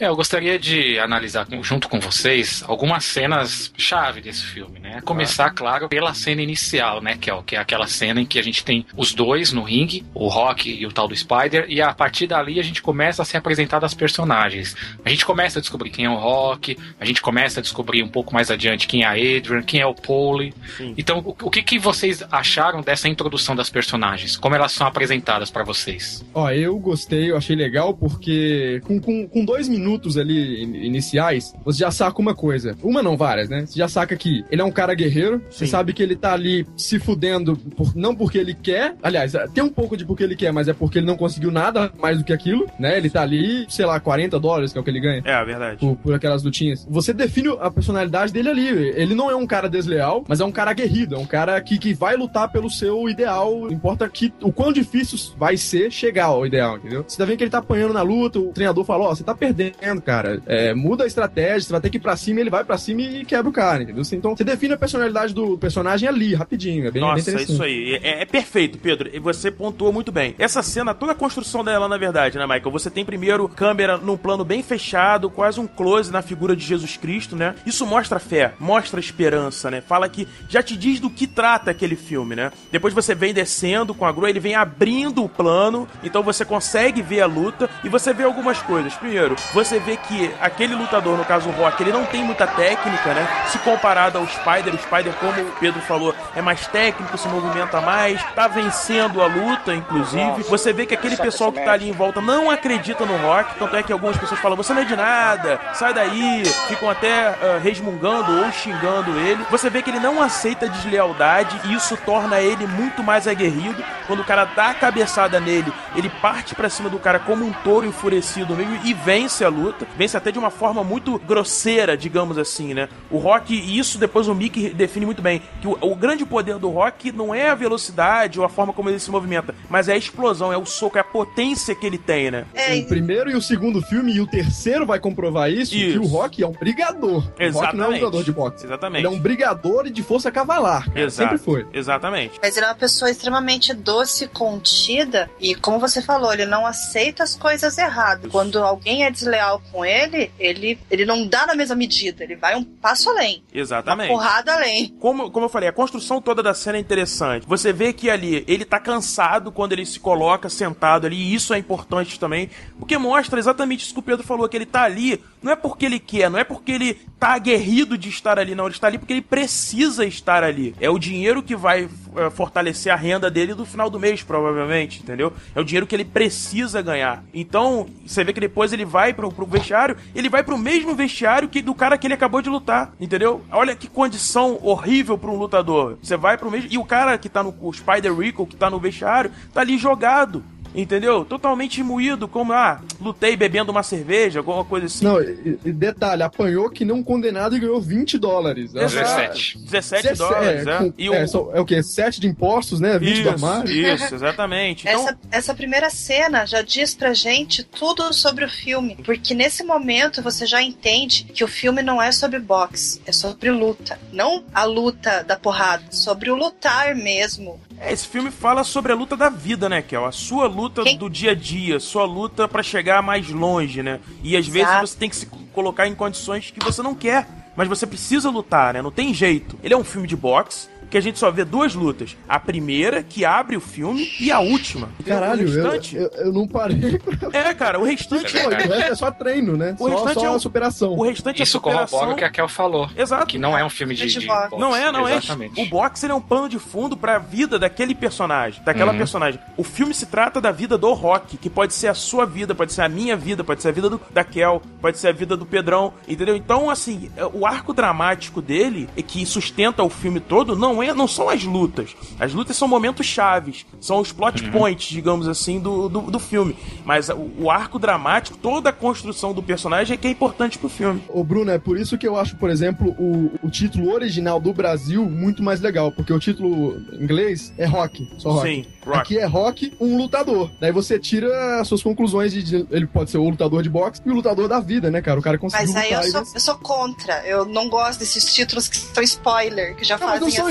É, eu gostaria de analisar junto com vocês algumas cenas chave desse filme, né? Começar, claro, pela cena inicial, né? Que é, o- que é aquela cena em que a gente tem os dois no ringue, o Rock e o tal do Spider, e a partir dali a gente começa a ser apresentado as personagens. A gente começa a descobrir quem é o Rock, a gente começa a descobrir um pouco mais adiante quem é a Adrian, quem é o Paulie. Sim. Então, o, o que, que vocês acharam dessa introdução das personagens? Como elas são apresentadas pra vocês? Ó, eu gostei, eu achei legal porque com, com, com dois minutos ali in- iniciais, você já saca uma coisa. Uma não, várias, né? Você já saca que ele é um cara guerreiro, você Sim. sabe que ele tá ali se fudendo por- não porque ele quer, aliás, tem um pouco de porque ele quer, mas é porque ele não conseguiu nada mais do que aquilo, né? Ele tá ali, sei lá, 40 dólares, que é o que ele ganha. É, a verdade. Por, por aquelas lutinhas. Você define a personalidade dele ali. Ele não é um cara desleal, mas é um cara aguerrido. É um cara que, que vai lutar pelo seu ideal. Não importa que, o quão difícil vai ser chegar ao ideal, entendeu? Você tá vendo que ele tá apanhando na luta, o treinador fala: Ó, você tá perdendo, cara. É, muda a estratégia, você vai ter que ir pra cima, ele vai pra cima e quebra o cara, entendeu? Então você define a personalidade do personagem ali, rapidinho. É bem, bem Nossa, interessante. isso aí. É, é perfeito, Pedro. E você pontuou muito bem. Essa cena, toda a construção dela, na verdade, né, Michael? Você tem primeiro câmera num plano bem fechado, quase um close na figura de Jesus Cristo, né? Isso mostra fé, mostra esperança, né? Fala que já te diz do que trata aquele filme, né? Depois você vem descendo com a grua, ele vem abrindo o plano, então você consegue ver a luta e você vê algumas coisas. Primeiro, você vê que aquele lutador, no caso o Rock, ele não tem muita técnica, né? Se comparado ao Spider, o Spider, como o Pedro falou, é mais técnico, se movimenta mais, tá vencendo a luta, inclusive. Você vê que aquele pessoal que tá ali em volta não acredita no Rock, tanto é que algumas pessoas falam, você não é de nada, sai daí, ficam até ah, resmungando ou xingando ele. Você vê que ele não aceita deslealdade e isso torna ele muito mais aguerrido. Quando o cara dá a cabeçada nele, ele parte pra cima do cara como um touro enfurecido mesmo e vence a luta. Vence até de uma forma muito grosseira, digamos assim, né? O Rock, e isso depois o Mickey define muito bem, que o, o grande poder do Rock não é a velocidade ou a forma como ele se movimenta, mas é a explosão, é o soco, é a potência que ele tem, né? É, O primeiro e o segundo filme, e o terceiro vai comprovar isso, Isso. que o Rock é um brigador. O Rock não é um Exatamente. lutador de boxe. Exatamente. Ele é um brigador e de força cavalar. cara. Exato. Sempre foi. Exatamente. Mas ele é uma pessoa extremamente doce, contida, e como você falou, ele não aceita as coisas erradas. Quando alguém é desleal com ele, ele, ele não dá na mesma medida, ele vai um passo além. Uma Exatamente. porrada além. Como, como eu falei, a construção toda da cena é interessante. Você vê que ali ele tá cansado quando ele se coloca sentado ali, e isso é importante também, porque mostra exatamente isso que o Pedro falou, que ele tá ali, não é porque ele quer, não é porque ele tá aguerrido de estar ali, não, ele está ali porque ele precisa estar ali. É o dinheiro que vai fortalecer a renda dele do final do mês, provavelmente, entendeu? É o dinheiro que ele precisa ganhar. Então, você vê que depois ele vai pro, pro vestiário, ele vai pro mesmo vestiário que do cara que ele acabou de lutar, entendeu? Olha que condição horrível pra um lutador. Você vai pro mesmo. E o cara que tá no Spider Rico, que tá no vestiário, tá ali jogado. Entendeu? Totalmente moído, como, ah, lutei bebendo uma cerveja, alguma coisa assim. Não, e, e detalhe, apanhou que não condenado e ganhou 20 dólares. Exato. 17. 17 Dezesse- dólares, é. com- E o- é, só- é o quê? 7 de impostos, né? 20 do Isso, isso, exatamente. Então, Essa, essa primeira cena já diz pra gente tudo sobre o filme. Porque nesse momento você já entende que o filme não é sobre boxe, é sobre luta. Não a luta da porrada, sobre o lutar mesmo. É, esse filme fala sobre a luta da vida, né, Kel? A sua luta Quem? do dia a dia, sua luta pra chegar mais longe, né? E às vezes você tem que se colocar em condições que você não quer, mas você precisa lutar, né? Não tem jeito. Ele é um filme de boxe que a gente só vê duas lutas. A primeira, que abre o filme, e a última. Caralho, o eu, restante... eu, eu não parei pra... É, cara, o restante... É Pô, verdade. o resto é só treino, né? O só restante só é o- superação. O restante Isso é superação... corrobora o que a Kel falou. Exato. Que não é um filme de, De boxe. Não é, não Exatamente. é. O boxe é um pano de fundo pra vida daquele personagem, daquela Uhum. personagem. O filme se trata da vida do Rock, que pode ser a sua vida, pode ser a minha vida, pode ser a vida do, da Kel, pode ser a vida do Pedrão, entendeu? Então, assim, é, o arco dramático dele, e que sustenta o filme todo, não é, não são as lutas. As lutas são momentos chaves, são os plot Uhum. points, digamos assim, do, do, do filme. Mas o, o arco dramático, toda a construção do personagem é que é importante pro filme. Ô, Bruno, é por isso que eu acho, por exemplo, o, o título original do Brasil muito mais legal, porque o título em inglês é Rock, só Rock. Sim, Rock. Aqui é Rock, um lutador. Daí você tira as suas conclusões de, de- ele pode ser o lutador de boxe e o lutador da vida, né, cara? O cara conseguiu Mas aí eu lutar sou, eu sou contra. Eu não gosto desses títulos que são spoiler, que já Não, mas não fazem são a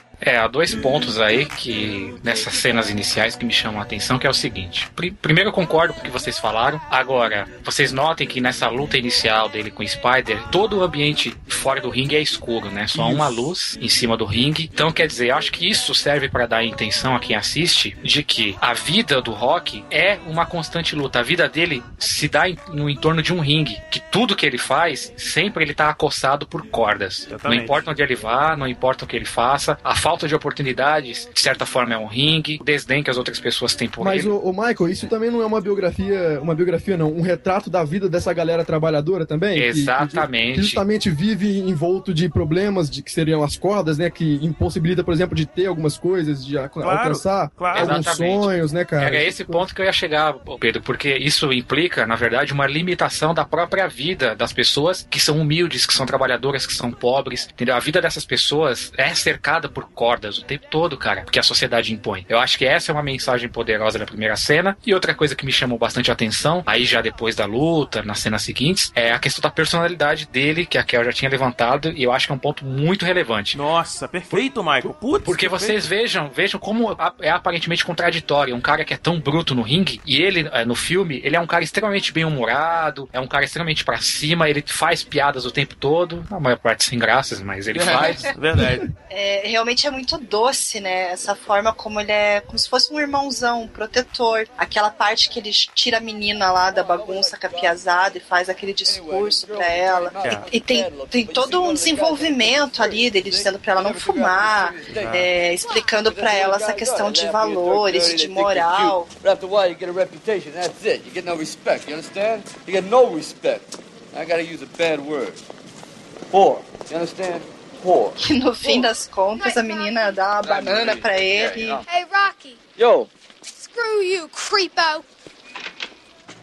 É, há dois pontos aí que nessas cenas iniciais que me chamam a atenção, que é o seguinte. Pri- primeiro eu concordo com o que vocês falaram. Agora, vocês notem que nessa luta inicial dele com o Spider, todo o ambiente fora do ringue é escuro, né? Só uma luz em cima do ringue. Então, quer dizer, eu acho que isso serve para dar a intenção a quem assiste de que a vida do Rock é uma constante luta. A vida dele se dá em- no entorno de um ringue, que tudo que ele faz, sempre ele tá acossado por cordas. Exatamente. Não importa onde ele vá, não importa o que ele faça, a falta de oportunidades, de certa forma, é um ringue, o desdém que as outras pessoas têm por Mas, ele. o, Michael, isso também não é uma biografia, uma biografia não, um retrato da vida dessa galera trabalhadora também? Que- que- Exatamente. Que, justamente vive envolto de problemas de que seriam as cordas, né? Que impossibilita, por exemplo, de ter algumas coisas, de Claro, alcançar claro. alguns Exatamente. sonhos, né, cara? Era esse ponto que eu ia chegar, Pedro, porque isso implica, na verdade, uma limitação da própria vida das pessoas que são humildes, que são trabalhadoras, que são pobres, entendeu? A vida dessas pessoas é cercada por cordas o tempo todo, cara, porque a sociedade impõe. Eu acho que essa é uma mensagem poderosa da primeira cena. E outra coisa que me chamou bastante atenção, aí já depois da luta, nas cenas seguintes, é a questão da personalidade dele, que a Kel já tinha levantado, e eu acho que é um ponto muito relevante. Nossa, perfeito, Michael. Putz, Porque perfeito. vocês vejam, vejam como é aparentemente contraditório. Um cara que é tão bruto no ringue, e ele, eh, no filme, ele é um cara extremamente bem-humorado, é um cara extremamente pra cima, ele faz piadas o tempo todo, a maior parte sem graças, mas ele faz. Verdade. É, realmente é muito doce, né? Essa forma como ele é como se fosse um irmãozão, um protetor. Aquela parte que ele tira a menina lá da bagunça capiazada e faz aquele discurso pra ela. E, e tem, tem todo um desenvolvimento ali dele dizendo pra ela não fumar, é, explicando pra ela essa questão de valores, de moral. But after a while, you get a reputation. That's it. You get no respect. You understand? You get no respect. I gotta use a bad word. You understand? Whore. Que no fim das contas a menina dá uma banana pra ele Hey, Rocky, Yo, screw you, creepo.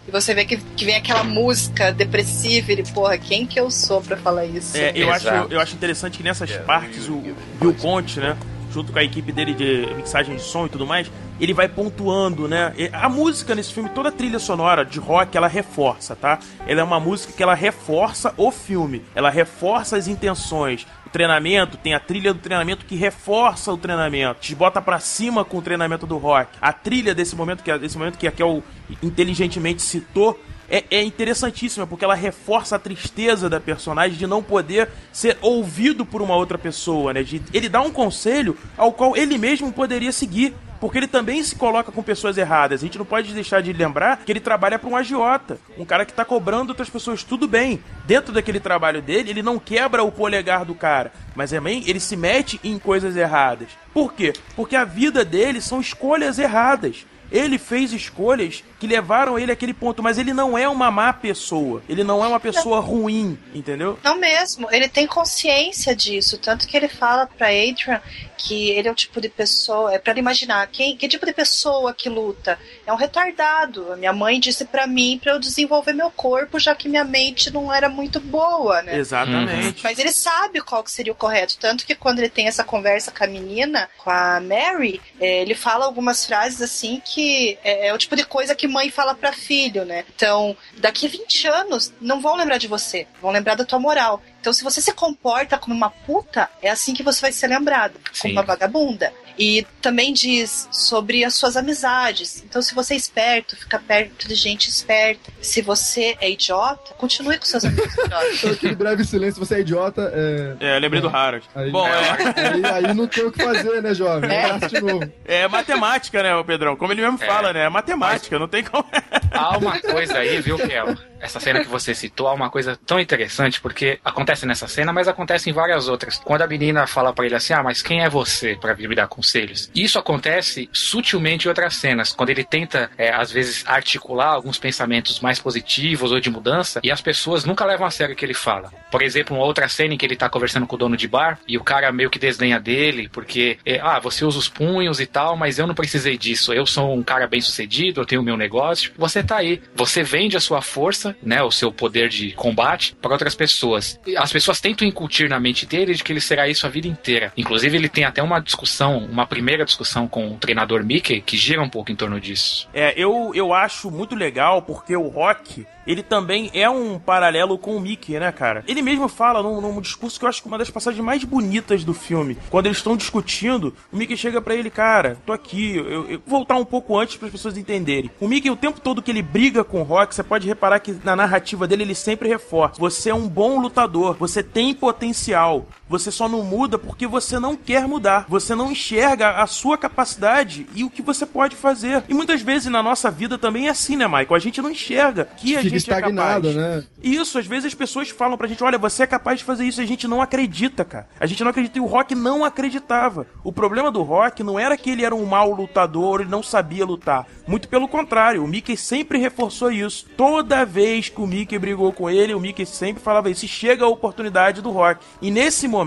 e você vê que, que vem aquela música depressiva e ele, porra, quem que eu sou pra falar isso? É, eu, acho, eu acho interessante que nessas partes o Bill Conte, né? Junto com a equipe dele de mixagem de som e tudo mais, ele vai pontuando, né? A música nesse filme, toda a trilha sonora de rock, ela reforça, tá? Ela é uma música que ela reforça o filme, ela reforça as intenções. O treinamento, tem a trilha do treinamento que reforça o treinamento, te bota pra cima com o treinamento do rock. A trilha desse momento, que é, desse momento que a Kel inteligentemente citou, é, é interessantíssima, porque ela reforça a tristeza da personagem de não poder ser ouvido por uma outra pessoa, né? De, ele dá um conselho ao qual ele mesmo poderia seguir. Porque ele também se coloca com pessoas erradas. A gente não pode deixar de lembrar que ele trabalha para um agiota. Um cara que tá cobrando outras pessoas tudo bem. Dentro daquele trabalho dele, ele não quebra o polegar do cara. Mas também ele se mete em coisas erradas. Por quê? Porque a vida dele são escolhas erradas. Ele fez escolhas que levaram ele àquele ponto, mas ele não é uma má pessoa. Ele não é uma pessoa ruim, entendeu? Não mesmo, ele tem consciência disso, tanto que ele fala pra Adrian que ele é o tipo de pessoa, é para imaginar quem, que tipo de pessoa que luta. É um retardado. A minha mãe disse para mim para eu desenvolver meu corpo, já que minha mente não era muito boa, né? Exatamente. Mas ele sabe qual que seria o correto, tanto que quando ele tem essa conversa com a menina, com a Mary, é, ele fala algumas frases assim que é, é, o tipo de coisa que mãe fala para filho, né? Então, daqui 20 anos não vão lembrar de você, vão lembrar da tua moral. Então, se você se comporta como uma puta, é assim que você vai ser lembrado, Sim. como uma vagabunda. E também diz sobre as suas amizades. Então, se você é esperto, fica perto de gente esperta. Se você é idiota, continue com seus amigos idiotas. Aquele breve silêncio, você é idiota. É, É, eu lembrei do Harold. aí, Bom, é, aí, aí não tem o que fazer, né, jovem? É. De novo. é matemática, né, Pedrão? Como ele mesmo fala, né? É matemática, não tem como. Há uma coisa aí, viu, Kel? Essa cena que você citou, há uma coisa tão interessante, porque acontece nessa cena, mas acontece em várias outras. Quando a menina fala pra ele assim, ah, mas quem é você vir me dar conselhos? Isso acontece sutilmente em outras cenas, quando ele tenta, é, às vezes, articular alguns pensamentos mais positivos ou de mudança, e as pessoas nunca levam a sério o que ele fala. Por exemplo, uma outra cena em que ele tá conversando com o dono de bar, e o cara meio que desdenha dele, porque, é, ah, você usa os punhos e tal, mas eu não precisei disso. Eu sou um cara bem sucedido, eu tenho o meu negócio. Você tá aí. Você vende a sua força, né, o seu poder de combate para outras pessoas. As pessoas tentam incutir na mente dele de que ele será isso a vida inteira. Inclusive, ele tem até uma discussão, uma primeira discussão com o treinador Mickey, que gira um pouco em torno disso. É, eu, eu acho muito legal porque o Rock, ele também é um paralelo com o Mickey, né, cara? Ele mesmo fala num, num discurso que eu acho que é uma das passagens mais bonitas do filme. Quando eles estão discutindo, o Mickey chega pra ele, cara, tô aqui, eu, eu vou voltar um pouco antes para as pessoas entenderem. O Mickey, o tempo todo que ele briga com o Rock, você pode reparar que na narrativa dele ele sempre reforça: você é um bom lutador, você tem potencial. Você só não muda porque você não quer mudar. Você não enxerga a sua capacidade e o que você pode fazer. E muitas vezes na nossa vida também é assim, né, Michael? A gente não enxerga que a Fica gente é estagnado, capaz. né? Isso, às vezes as pessoas falam pra gente, olha, você é capaz de fazer isso, e a gente não acredita, cara. A gente não acredita e o Rock não acreditava. O problema do Rock não era que ele era um mau lutador, ele não sabia lutar. Muito pelo contrário, o Mickey sempre reforçou isso. Toda vez que o Mickey brigou com ele, o Mickey sempre falava isso. E chega a oportunidade do Rock. E nesse momento,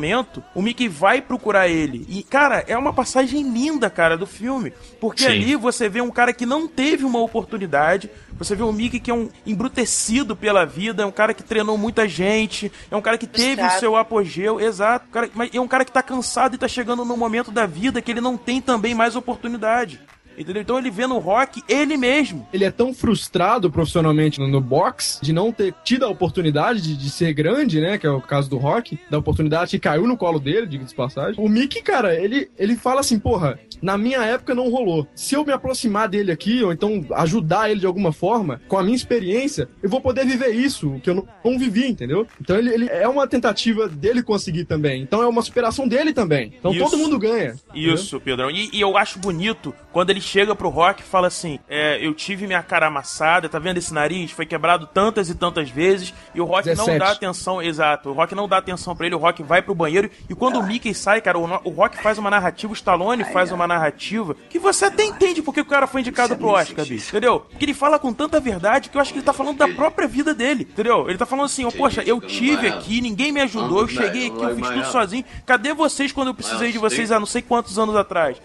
o Mickey vai procurar ele. E, cara, é uma passagem linda, cara, do filme. Porque Sim. ali você vê um cara que não teve uma oportunidade. Você vê o Mickey que é um embrutecido pela vida, é um cara que treinou muita gente, é um cara que teve o Frustrado. seu apogeu, exato. Cara, mas é um cara que tá cansado e tá chegando num momento da vida que ele não tem também mais oportunidade. Entendeu? Então ele vê no rock ele mesmo. Ele é tão frustrado profissionalmente no, no box de não ter tido a oportunidade de, de ser grande, né? Que é o caso do Rock, da oportunidade que caiu no colo dele, diga de passagem. O Mickey, cara, ele, ele fala assim, porra, na minha época não rolou. Se eu me aproximar dele aqui, ou então ajudar ele de alguma forma, com a minha experiência, eu vou poder viver isso, que eu não, não vivi, entendeu? Então ele, ele é uma tentativa dele conseguir também. Então é uma superação dele também. Então Isso. todo mundo ganha. Isso, Pedrão. E, e eu acho bonito quando ele chega pro Rock e fala assim: é, eu tive minha cara amassada, tá vendo esse nariz? Foi quebrado tantas e tantas vezes. E o Rock não 17. dá atenção, exato. O Rock não dá atenção pra ele, o Rock vai pro banheiro. E quando o Mickey sai, cara, o, o Rock faz uma narrativa, o Stallone faz uma narrativa que você até entende porque o cara foi indicado pro Oscar, bicho. Entendeu? Porque ele fala com tanta verdade que eu acho que ele tá falando da própria vida dele. Entendeu? Ele tá falando assim: ó, poxa, eu tive aqui, ninguém me ajudou, eu cheguei aqui, eu fiz tudo sozinho. Cadê vocês quando eu precisei de vocês há não sei quantos anos atrás?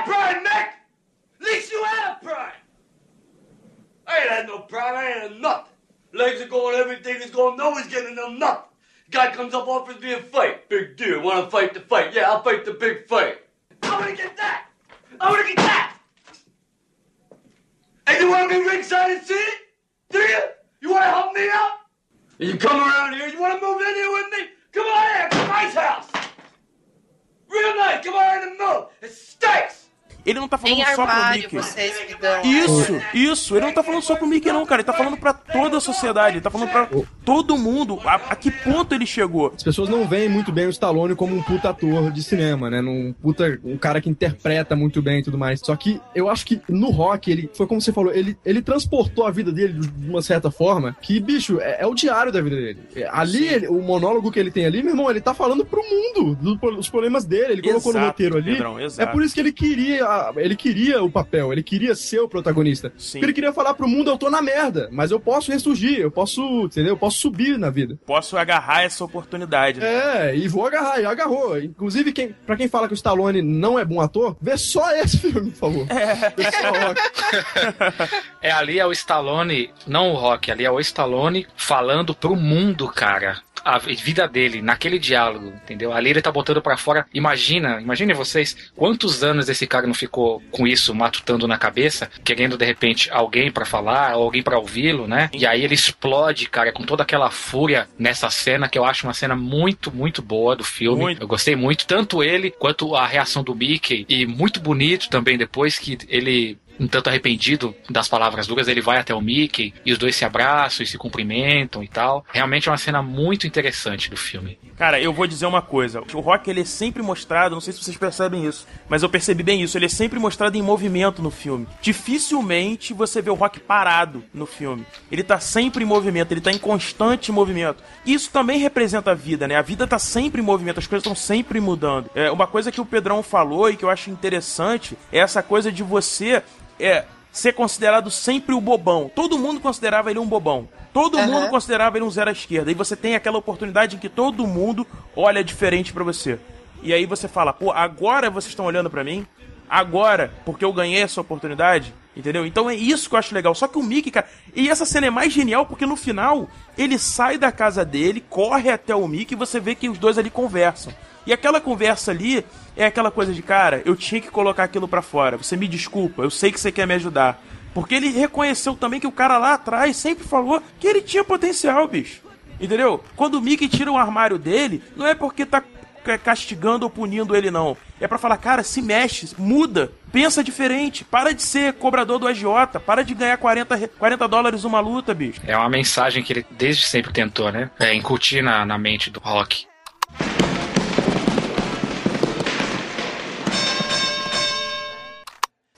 My prime, Mick? At least you had a prime. I ain't had no pride, I ain't had nothing. Legs are going, everything is going. No one's getting them nothing. Guy comes up, offers me a fight. Big deal. Want to fight the fight? Yeah, I'll fight the big fight. I want to get that. I want to get that. And you want to be ringside and see it? Do you? You want to help me out? You come around here. You want to move in here with me? Come on. Come to my house. Real nice. Come on in and move. It stinks. Ele não tá falando Em só pro Mickey. vocês dão. Isso, isso. Ele não tá falando só pro Mickey, não, cara. Ele tá falando pra toda a sociedade. Ele tá falando pra todo mundo. A, a que ponto ele chegou? As pessoas não veem muito bem o Stallone como um puta ator de cinema, né? Num puta, um cara que interpreta muito bem e tudo mais. Só que eu acho que no rock, ele foi como você falou, ele, ele transportou a vida dele de uma certa forma que, bicho, é, é o diário da vida dele. É, Ali, ele- o monólogo que ele tem ali, meu irmão, ele tá falando pro mundo dos problemas dele. Ele colocou no Exato, roteiro ali. Pedrão, exato. é por isso que ele queria a- ele queria o papel, ele queria ser o protagonista. Sim. Ele queria falar pro mundo, eu tô na merda, mas eu posso ressurgir, eu posso, entendeu? Eu posso subir na vida. Posso agarrar essa oportunidade. né? É, e vou agarrar, e agarrou. Inclusive, quem, pra quem fala que o Stallone não é bom ator, vê só esse filme, por favor. Vê só o Rock. É ali é o Stallone, não o Rock, ali é o Stallone falando pro mundo, cara. A vida dele, naquele diálogo, entendeu? Ali ele tá botando pra fora. Imagina, imagine vocês quantos anos esse cara não ficou com isso matutando na cabeça, querendo de repente alguém pra falar, alguém pra ouvi-lo, né? E aí ele explode, cara, com toda aquela fúria nessa cena, que eu acho uma cena muito, muito boa do filme. Muito. Eu gostei muito, tanto ele quanto a reação do Mickey. E muito bonito também depois que ele um tanto arrependido das palavras duras, ele vai até o Mickey e os dois se abraçam e se cumprimentam e tal. Realmente é uma cena muito interessante do filme. Cara, eu vou dizer uma coisa. O Rock, ele é sempre mostrado, não sei se vocês percebem isso, mas eu percebi bem isso. Ele é sempre mostrado em movimento no filme. Dificilmente você vê o Rock parado no filme. Ele tá sempre em movimento, ele tá em constante movimento. Isso também representa a vida, né? A vida tá sempre em movimento, as coisas estão sempre mudando. É, uma coisa que o Pedrão falou e que eu acho interessante é essa coisa de você é, ser considerado sempre o bobão. Todo mundo considerava ele um bobão. Todo Aham. mundo considerava ele um zero à esquerda. E você tem aquela oportunidade em que todo mundo olha diferente pra você. E aí você fala, pô, agora vocês estão olhando pra mim? Agora, porque eu ganhei essa oportunidade? Entendeu? Então é isso que eu acho legal. Só que o Mickey, cara. E essa cena é mais genial porque no final ele sai da casa dele, corre até o Mickey e você vê que os dois ali conversam. E aquela conversa ali é aquela coisa de, cara, eu tinha que colocar aquilo pra fora. Você me desculpa, eu sei que você quer me ajudar. Porque ele reconheceu também que o cara lá atrás sempre falou que ele tinha potencial, bicho. Entendeu? Quando o Mickey tira o armário dele, não é porque tá ca- castigando ou punindo ele, não. É pra falar, cara, se mexe, muda, pensa diferente, para de ser cobrador do agiota, para de ganhar 40, re- 40 dólares uma luta, bicho. É uma mensagem que ele desde sempre tentou, né? É, incutir na, na mente do Rock.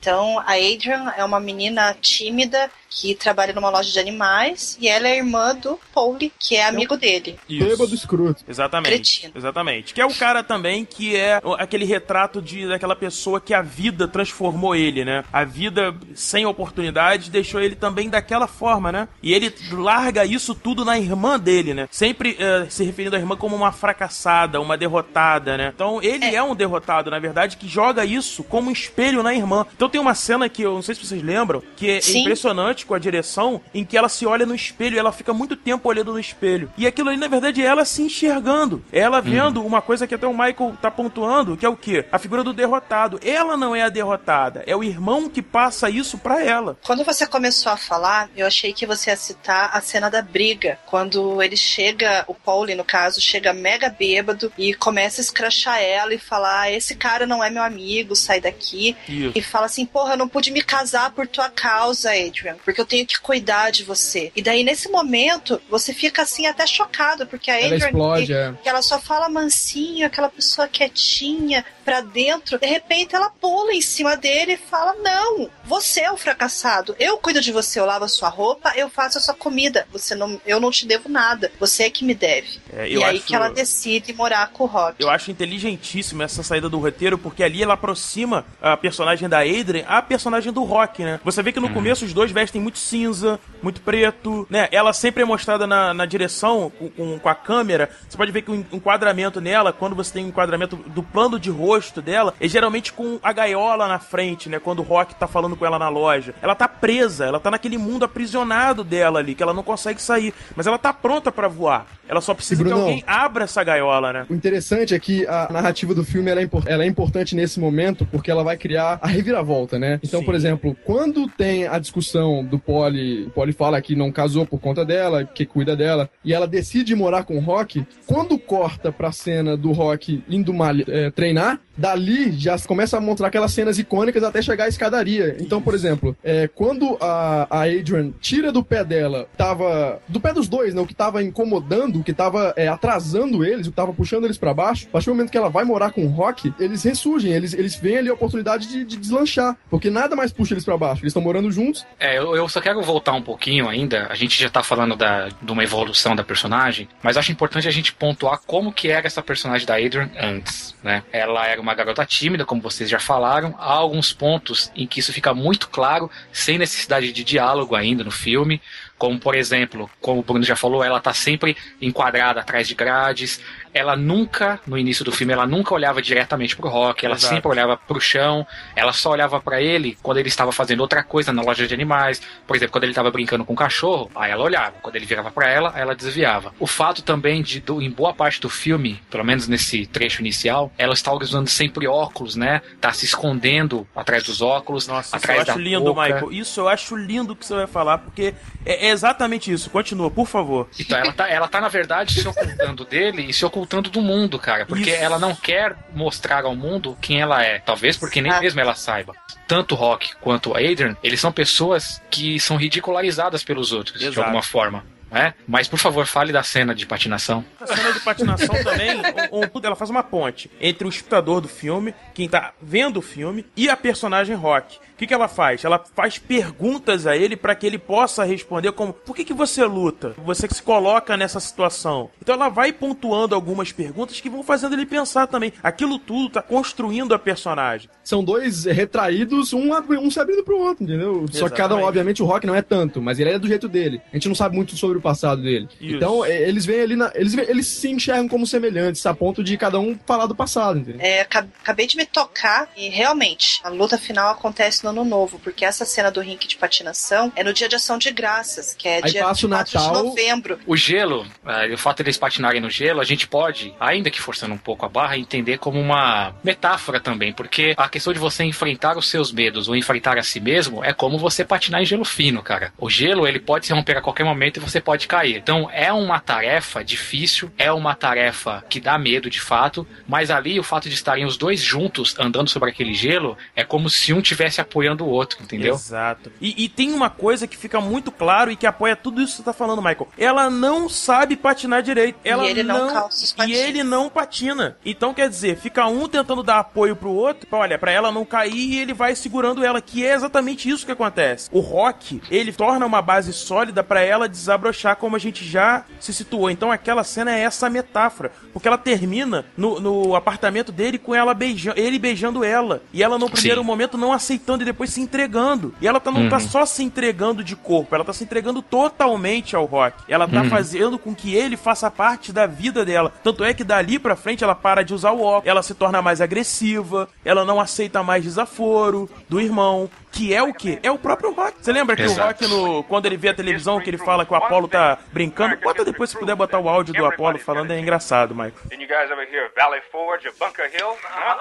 Então, a Adrian é uma menina tímida que trabalha numa loja de animais e ela é irmã do Pauli, que é amigo dele. Bêbado escroto. Exatamente. Cretino. Exatamente. Que é o cara também que é aquele retrato de daquela pessoa que a vida transformou ele, né? A vida sem oportunidade deixou ele também daquela forma, né? E ele larga isso tudo na irmã dele, né? Sempre eh, se referindo à irmã como uma fracassada, uma derrotada, né? Então ele é. um derrotado, na verdade, que joga isso como um espelho na irmã. Então tem uma cena que eu não sei se vocês lembram, que é Sim. impressionante com a direção, em que ela se olha no espelho e ela fica muito tempo olhando no espelho. E aquilo ali, na verdade, é ela se enxergando. É ela vendo uma coisa que até o Michael tá pontuando, que é o quê? A figura do derrotado. Ela não é a derrotada, é o irmão que passa isso pra ela. Quando você começou a falar, eu achei que você ia citar a cena da briga. Quando ele chega, o Pauli, no caso, chega mega bêbado e começa a escrachar ela e falar: "Ah, esse cara não é meu amigo, sai daqui. Isso. E fala assim: porra, eu não pude me casar por tua causa, Adrian, porque eu tenho que cuidar de você. E daí, nesse momento, você fica assim até chocado, porque a Ela Adrian. explode, que- é. que ela só fala mansinho, aquela pessoa quietinha, pra dentro. De repente ela pula em cima dele e fala: Não, você é o fracassado. Eu cuido de você, eu lavo a sua roupa, eu faço a sua comida. Você não, eu não te devo nada. Você é que me deve. É, e eu aí acho- que ela decide morar com o Rock. Eu acho inteligentíssima essa saída do roteiro, porque ali ela aproxima a personagem da Adrian à personagem do Rock, né? Você vê que no começo os dois vestem muito cinza, muito preto, né? Ela sempre é mostrada na, na direção, com, com, com a câmera. Você pode ver que o en- enquadramento nela, quando você tem um enquadramento do plano de rosto dela, é geralmente com a gaiola na frente, né? Quando o Rock tá falando com ela na loja. Ela tá presa, ela tá naquele mundo aprisionado dela ali, que ela não consegue sair. Mas ela tá pronta pra voar. Ela só precisa E, que alguém abra essa gaiola, né? O interessante é que a narrativa do filme ela é, impor- ela é importante nesse momento porque ela vai criar a reviravolta, né? Então, Sim. por exemplo, quando tem a discussão do Polly, o Polly fala que não casou por conta dela, que cuida dela, e ela decide morar com o Rock, quando corta pra cena do Rock indo malha- é, treinar, dali já começa a mostrar aquelas cenas icônicas até chegar à escadaria. Então, por exemplo, é, quando a, a Adrian tira do pé dela, tava. Do pé dos dois, né? O que tava incomodando, o que tava é, atrasando eles, o que tava puxando eles pra baixo, a partir do momento que ela vai morar com o Rock, eles ressurgem, eles, eles veem ali a oportunidade de, de deslanchar. Porque nada mais puxa eles pra baixo. Eles estão morando juntos. É, eu, eu só quero voltar um pouquinho ainda. A gente já tá falando da, de uma evolução da personagem, mas acho importante a gente pontuar como que era essa personagem da Adrian antes, né? Ela era uma garota tímida, como vocês já falaram. Há alguns pontos em que isso fica muito claro, sem necessidade de diálogo ainda no filme. Como, por exemplo, como o Bruno já falou, ela tá sempre enquadrada atrás de grades. Ela nunca, no início do filme, ela nunca olhava diretamente pro Rock, ela Exato. sempre olhava pro chão, ela só olhava pra ele quando ele estava fazendo outra coisa na loja de animais. Por exemplo, quando ele estava brincando com o cachorro, aí ela olhava. Quando ele virava pra ela, ela desviava. O fato também de, do- em boa parte do filme, pelo menos nesse trecho inicial, ela está usando sempre óculos, né? Tá se escondendo atrás dos óculos, Nossa, isso atrás eu acho da lindo, boca. Michael. Isso eu acho lindo que você vai falar, porque é, é exatamente isso. Continua, por favor. Então ela tá, ela tá, na verdade, se ocultando dele e se ocultando do mundo, cara. Porque Isso. ela não quer mostrar ao mundo quem ela é. Talvez porque nem Exato. mesmo ela saiba. Tanto o Rock quanto o Adrian, eles são pessoas que são ridicularizadas pelos outros, de Exato. alguma forma. Né? Mas, por favor, fale da cena de patinação. A cena de patinação também, um- ela faz uma ponte entre o espectador do filme, quem tá vendo o filme, e a personagem Rock. O que, que ela faz? Ela faz perguntas a ele para que ele possa responder como por que, que você luta? Você que se coloca nessa situação. Então ela vai pontuando algumas perguntas que vão fazendo ele pensar também. Aquilo tudo tá construindo a personagem. São dois retraídos, um, um se abrindo pro outro, entendeu? Só que cada um, Exatamente. obviamente, o Rock não é tanto, mas ele é do jeito dele. A gente não sabe muito sobre o passado dele. Isso. Então, eles vêm ali na, eles, eles se enxergam como semelhantes, a ponto de cada um falar do passado, entendeu? É, ca- acabei de me tocar e realmente a luta final acontece no ano novo, porque essa cena do rink de patinação é no dia de ação de graças, que é Aí dia passa o 24 Natal. de novembro. O gelo, eh, o fato de eles patinarem no gelo, a gente pode, ainda que forçando um pouco a barra, entender como uma metáfora também, porque a questão de você enfrentar os seus medos ou enfrentar a si mesmo é como você patinar em gelo fino, cara. O gelo, ele pode se romper a qualquer momento e você pode cair. Então, é uma tarefa difícil, é uma tarefa que dá medo de fato, mas ali o fato de estarem os dois juntos andando sobre aquele gelo é como se um tivesse apoiando o outro, entendeu? Exato. E, e tem uma coisa que fica muito claro e que apoia tudo isso que você tá falando, Michael. Ela não sabe patinar direito. Ela ele não calça os E ele não patina. Então, quer dizer, fica um tentando dar apoio pro outro, pra, olha, pra ela não cair e ele vai segurando ela, que é exatamente isso que acontece. O Rock, ele torna uma base sólida pra ela desabrochar, como a gente já se situou. Então, aquela cena é essa metáfora, porque ela termina no, no apartamento dele com ela beijando, ele beijando ela, e ela no primeiro Sim. momento não aceitando e depois se entregando. E ela tá, não tá só se entregando de corpo, ela tá se entregando totalmente ao Rock. Ela tá fazendo com que ele faça parte da vida dela. Tanto é que dali pra frente ela para de usar o óculos, ela se torna mais agressiva, ela não aceita mais desaforo do irmão, que é o quê? É o próprio Rock. Você lembra que o Exato. Rock, no, quando ele vê a televisão, que ele fala que o Apollo tá brincando? Bota depois, se puder botar o áudio do Apollo falando, é engraçado, Michael. Didn't you guys ever hear of Valley Forge or Bunker Hill? Apollo,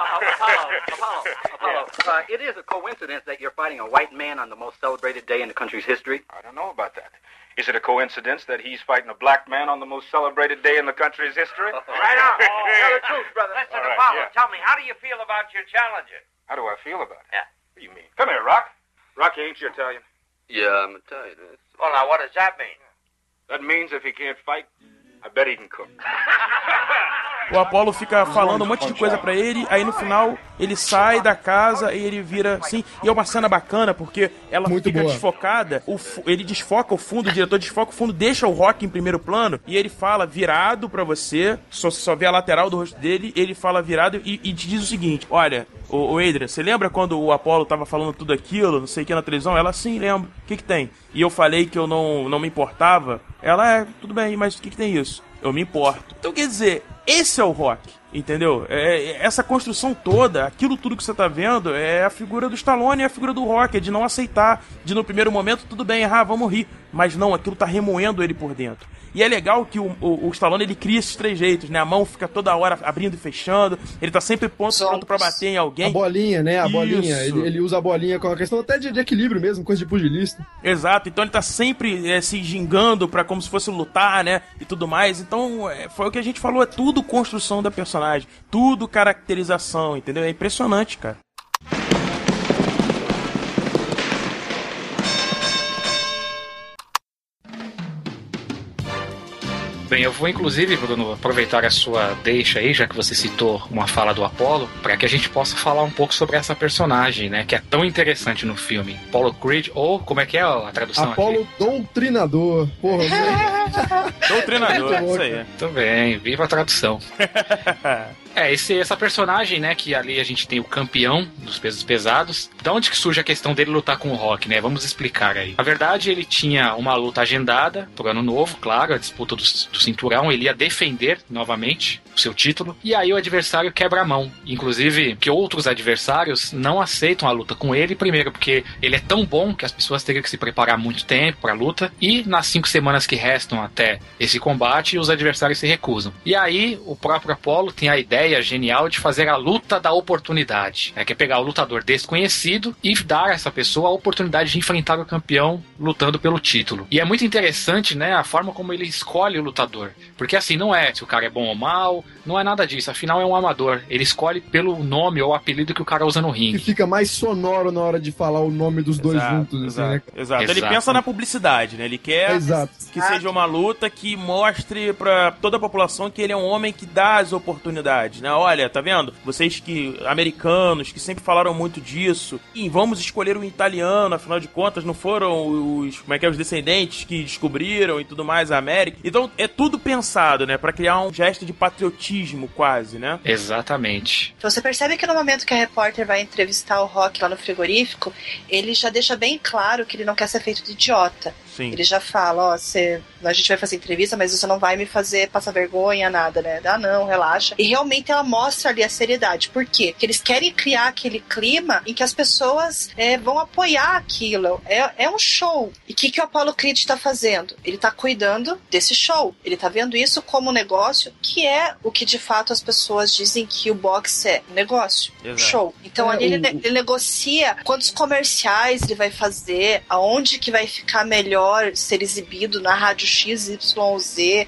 Apollo, Apollo. Uh, it is a coincidence that you're fighting a white man on the most celebrated day in the country's history. I don't know about that. Is it a coincidence that he's fighting a black man on the most celebrated day in the country's history? Right on. Tell the truth, brother. Listen, All right, Apollo, yeah. tell me, how do you feel about your challenger? How do I feel about it? Yeah. What do you mean? Come here, Rock. Rocky, ain't you Italian? Yeah, I'm Italian. Well, now, what does that mean? That means if he can't fight, I bet he can cook. O Apollo fica falando um monte de coisa pra ele, aí no final ele sai da casa e ele vira assim. E é uma cena bacana porque ela Muito fica boa. desfocada, o ele desfoca o fundo, o diretor desfoca o fundo, deixa o Rock em primeiro plano e ele fala virado pra você, só, só vê a lateral do rosto dele, ele fala virado e, e te diz o seguinte: Olha, o, Adrian, você lembra quando o Apollo tava falando tudo aquilo, não sei o que na televisão? Ela sim, lembro. O que que tem? E eu falei que eu não, não me importava. Ela é, tudo bem, mas o que que tem isso? Eu me importo. Então quer dizer, esse é o rock, entendeu? É, é- essa construção toda, aquilo tudo que você tá vendo, é a figura do Stallone e a figura do rock, é de não aceitar, de no primeiro momento, tudo bem, ah, vamos rir. Mas não, aquilo tá remoendo ele por dentro. E é legal que o, o, o Stallone ele cria esses três jeitos, né? A mão fica toda hora abrindo e fechando, ele tá sempre pronto, Os pronto pra bater em A alguém. bolinha, né? A bolinha. Isso. Ele, ele usa a bolinha com a questão até de, de equilíbrio mesmo, coisa de pugilista. Exato, então ele tá sempre é, se gingando pra como se fosse lutar, né? E tudo mais. Então, é, foi o que a gente falou, é tudo construção da personagem, tudo caracterização, entendeu? É impressionante, cara. Bem, eu vou inclusive, Bruno, aproveitar a sua deixa aí, já que você citou uma fala do Apollo, para que a gente possa falar um pouco sobre essa personagem, né, que é tão interessante no filme. Apollo Creed, ou como é que é a tradução Apolo Doutrinador. Porra, Muito bom, isso aí. aqui? Também, viva a tradução. É, esse, essa personagem, né, que ali a gente tem o campeão dos pesos pesados. Da onde que surge a questão dele lutar com o Rock, né? Vamos explicar aí. Na verdade, ele tinha uma luta agendada pro ano novo, claro, a disputa do, do cinturão. Ele ia defender novamente seu título. E aí o adversário quebra a mão. Inclusive, que outros adversários não aceitam a luta com ele, primeiro porque ele é tão bom que as pessoas teriam que se preparar muito tempo pra luta. E nas cinco semanas que restam até esse combate, os adversários se recusam. E aí o próprio Apollo tem a ideia genial de fazer a luta da oportunidade. É que é pegar o lutador desconhecido e dar a essa pessoa a oportunidade de enfrentar o campeão lutando pelo título. E é muito interessante, né, a forma como ele escolhe o lutador. Porque assim, não é se o cara é bom ou mal, não é nada disso. Afinal, é um amador. Ele escolhe pelo nome ou apelido que o cara usa no Que ringue. fica mais sonoro na hora de falar o nome dos dois Exato, juntos, assim, exato, né? exato. Ele pensa na publicidade, né? Ele quer Exato. que seja uma luta que mostre pra toda a população que ele é um homem que dá as oportunidades, né? Olha, tá vendo? Vocês que americanos que sempre falaram muito disso, e vamos escolher um italiano, afinal de contas não foram os, como é que é, os descendentes que descobriram e tudo mais a América. Então é tudo pensado, né, Pra criar um gesto de patriotismo quase, né? Exatamente. Então você percebe que no momento que a repórter vai entrevistar o Rock lá no frigorífico, ele já deixa bem claro que ele não quer ser feito de idiota. Sim. Ele já fala, ó, você, a gente vai fazer entrevista, mas você não vai me fazer passar vergonha, nada, né? Ah, não, relaxa. E realmente ela mostra ali a seriedade. Por quê? Porque eles querem criar aquele clima em que as pessoas é, vão apoiar aquilo. É, é um show. E o que, que o Apollo Creed está fazendo? Ele está cuidando desse show. Ele está vendo isso como um negócio que é o que de fato as pessoas dizem que o boxe é. Um negócio. Exato. show. Então É, ali ele, o- ele negocia quantos comerciais ele vai fazer, aonde que vai ficar melhor ser exibido na rádio XYZ,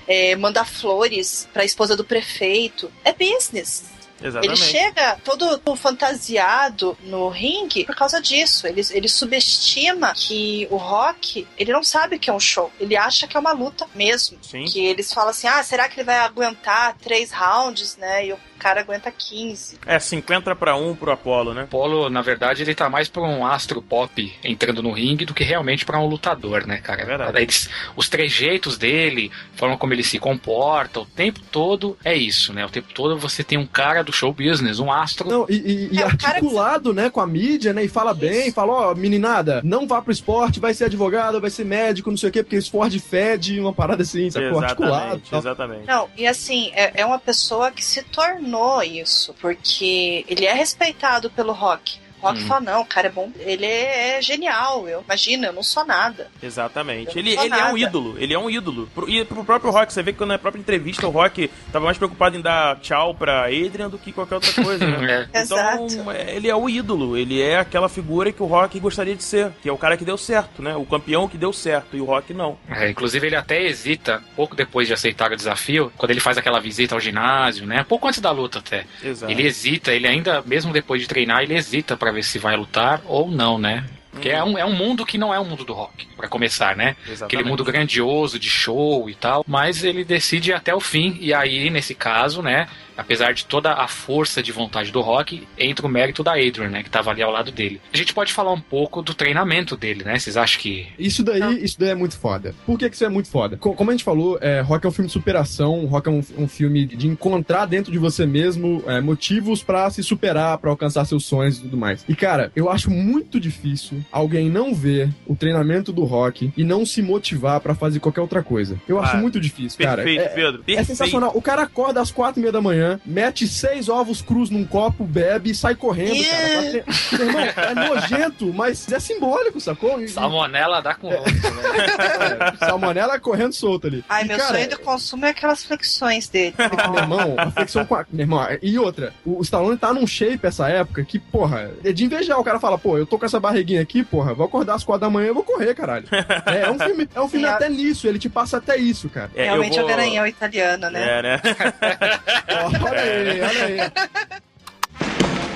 é, mandar flores pra esposa do prefeito. É business. Exatamente. Ele chega todo fantasiado no ringue por causa disso. Ele, ele subestima que o rock, ele não sabe que é um show. Ele acha que é uma luta mesmo. Sim. Que eles falam assim: ah, será que ele vai aguentar três rounds, né? E o cara aguenta 15. É 50 pra 1 pro Apollo, né? Polo, na verdade, ele tá mais pra um astro pop entrando no ringue do que realmente pra um lutador, né, cara? É verdade. Eles- os trejeitos dele, a forma como ele se comporta, o tempo todo é isso, né? O tempo todo você tem um cara do show business, um astro. Não, e, e- e É, articulado, né, com a mídia, né, e fala bem, fala, ó, meninada, não vá pro esporte, vai ser advogado, vai ser médico, não sei o quê, porque esporte fede, uma parada assim, sacou? Articulado. Exatamente. Não, e assim, é, é uma pessoa que se tornou isso, porque ele é respeitado pelo rock. O rock Hum. fala, não, o cara é bom, ele é genial, eu imagina, eu não sou nada. Exatamente. Eu Ele, ele é um nada. ídolo. Ele é um ídolo. Pro, e pro próprio Rock, você vê que na própria entrevista o Rock tava mais preocupado em dar tchau pra Adrian do que qualquer outra coisa, né? É. Então, Exato. é, ele é o ídolo, ele é aquela figura que o Rock gostaria de ser, que é o cara que deu certo, né? O campeão que deu certo, e o Rock não. É, inclusive, ele até hesita, pouco depois de aceitar o desafio, quando ele faz aquela visita ao ginásio, né? Pouco antes da luta até. Exato. Ele hesita, ele ainda, mesmo depois de treinar, ele hesita pra ver se vai lutar ou não, né? Porque é, um, é um mundo que não é um mundo do rock, pra começar, né? Exatamente. Aquele mundo grandioso de show e tal, mas ele decide ir até o fim, e aí, nesse caso, né? Apesar de toda a força de vontade do Rock, entra o mérito da Adrian, né? Que tava ali ao lado dele. A gente pode falar um pouco do treinamento dele, né? Vocês acham que. Isso daí, isso daí é muito foda. Por que, que isso é muito foda? Co- Como a gente falou, é, Rock é um filme de superação, Rock é um, um filme de encontrar dentro de você mesmo é, motivos pra se superar, pra alcançar seus sonhos e tudo mais. E cara, eu acho muito difícil alguém não ver o treinamento do Rock e não se motivar pra fazer qualquer outra coisa. Eu acho Ah, muito difícil, cara. Perfeito, É- Pedro. É Perfeito. sensacional. O cara acorda às quatro e meia da manhã, mete seis ovos crus num copo, bebe e sai correndo, cara. Pra ter- Meu irmão, é nojento, mas é simbólico, sacou? E- Salmonella dá com ronco, né? é, salmonela correndo solta ali. Ai, E, meu cara, sonho do consumo é aquelas flexões dele. Meu irmão, a flexão com a... Meu irmão, e outra, o Stallone tá num shape essa época que, porra, é de invejar. O cara fala, pô, eu tô com essa barriguinha aqui, porra, vou acordar às quatro da manhã e vou correr, caralho. É, é um filme, é um filme Sim, até nisso, ele te passa até isso, cara. É, Realmente é vou- o garanhão italiano, né? É, né? Olha aí, olha aí.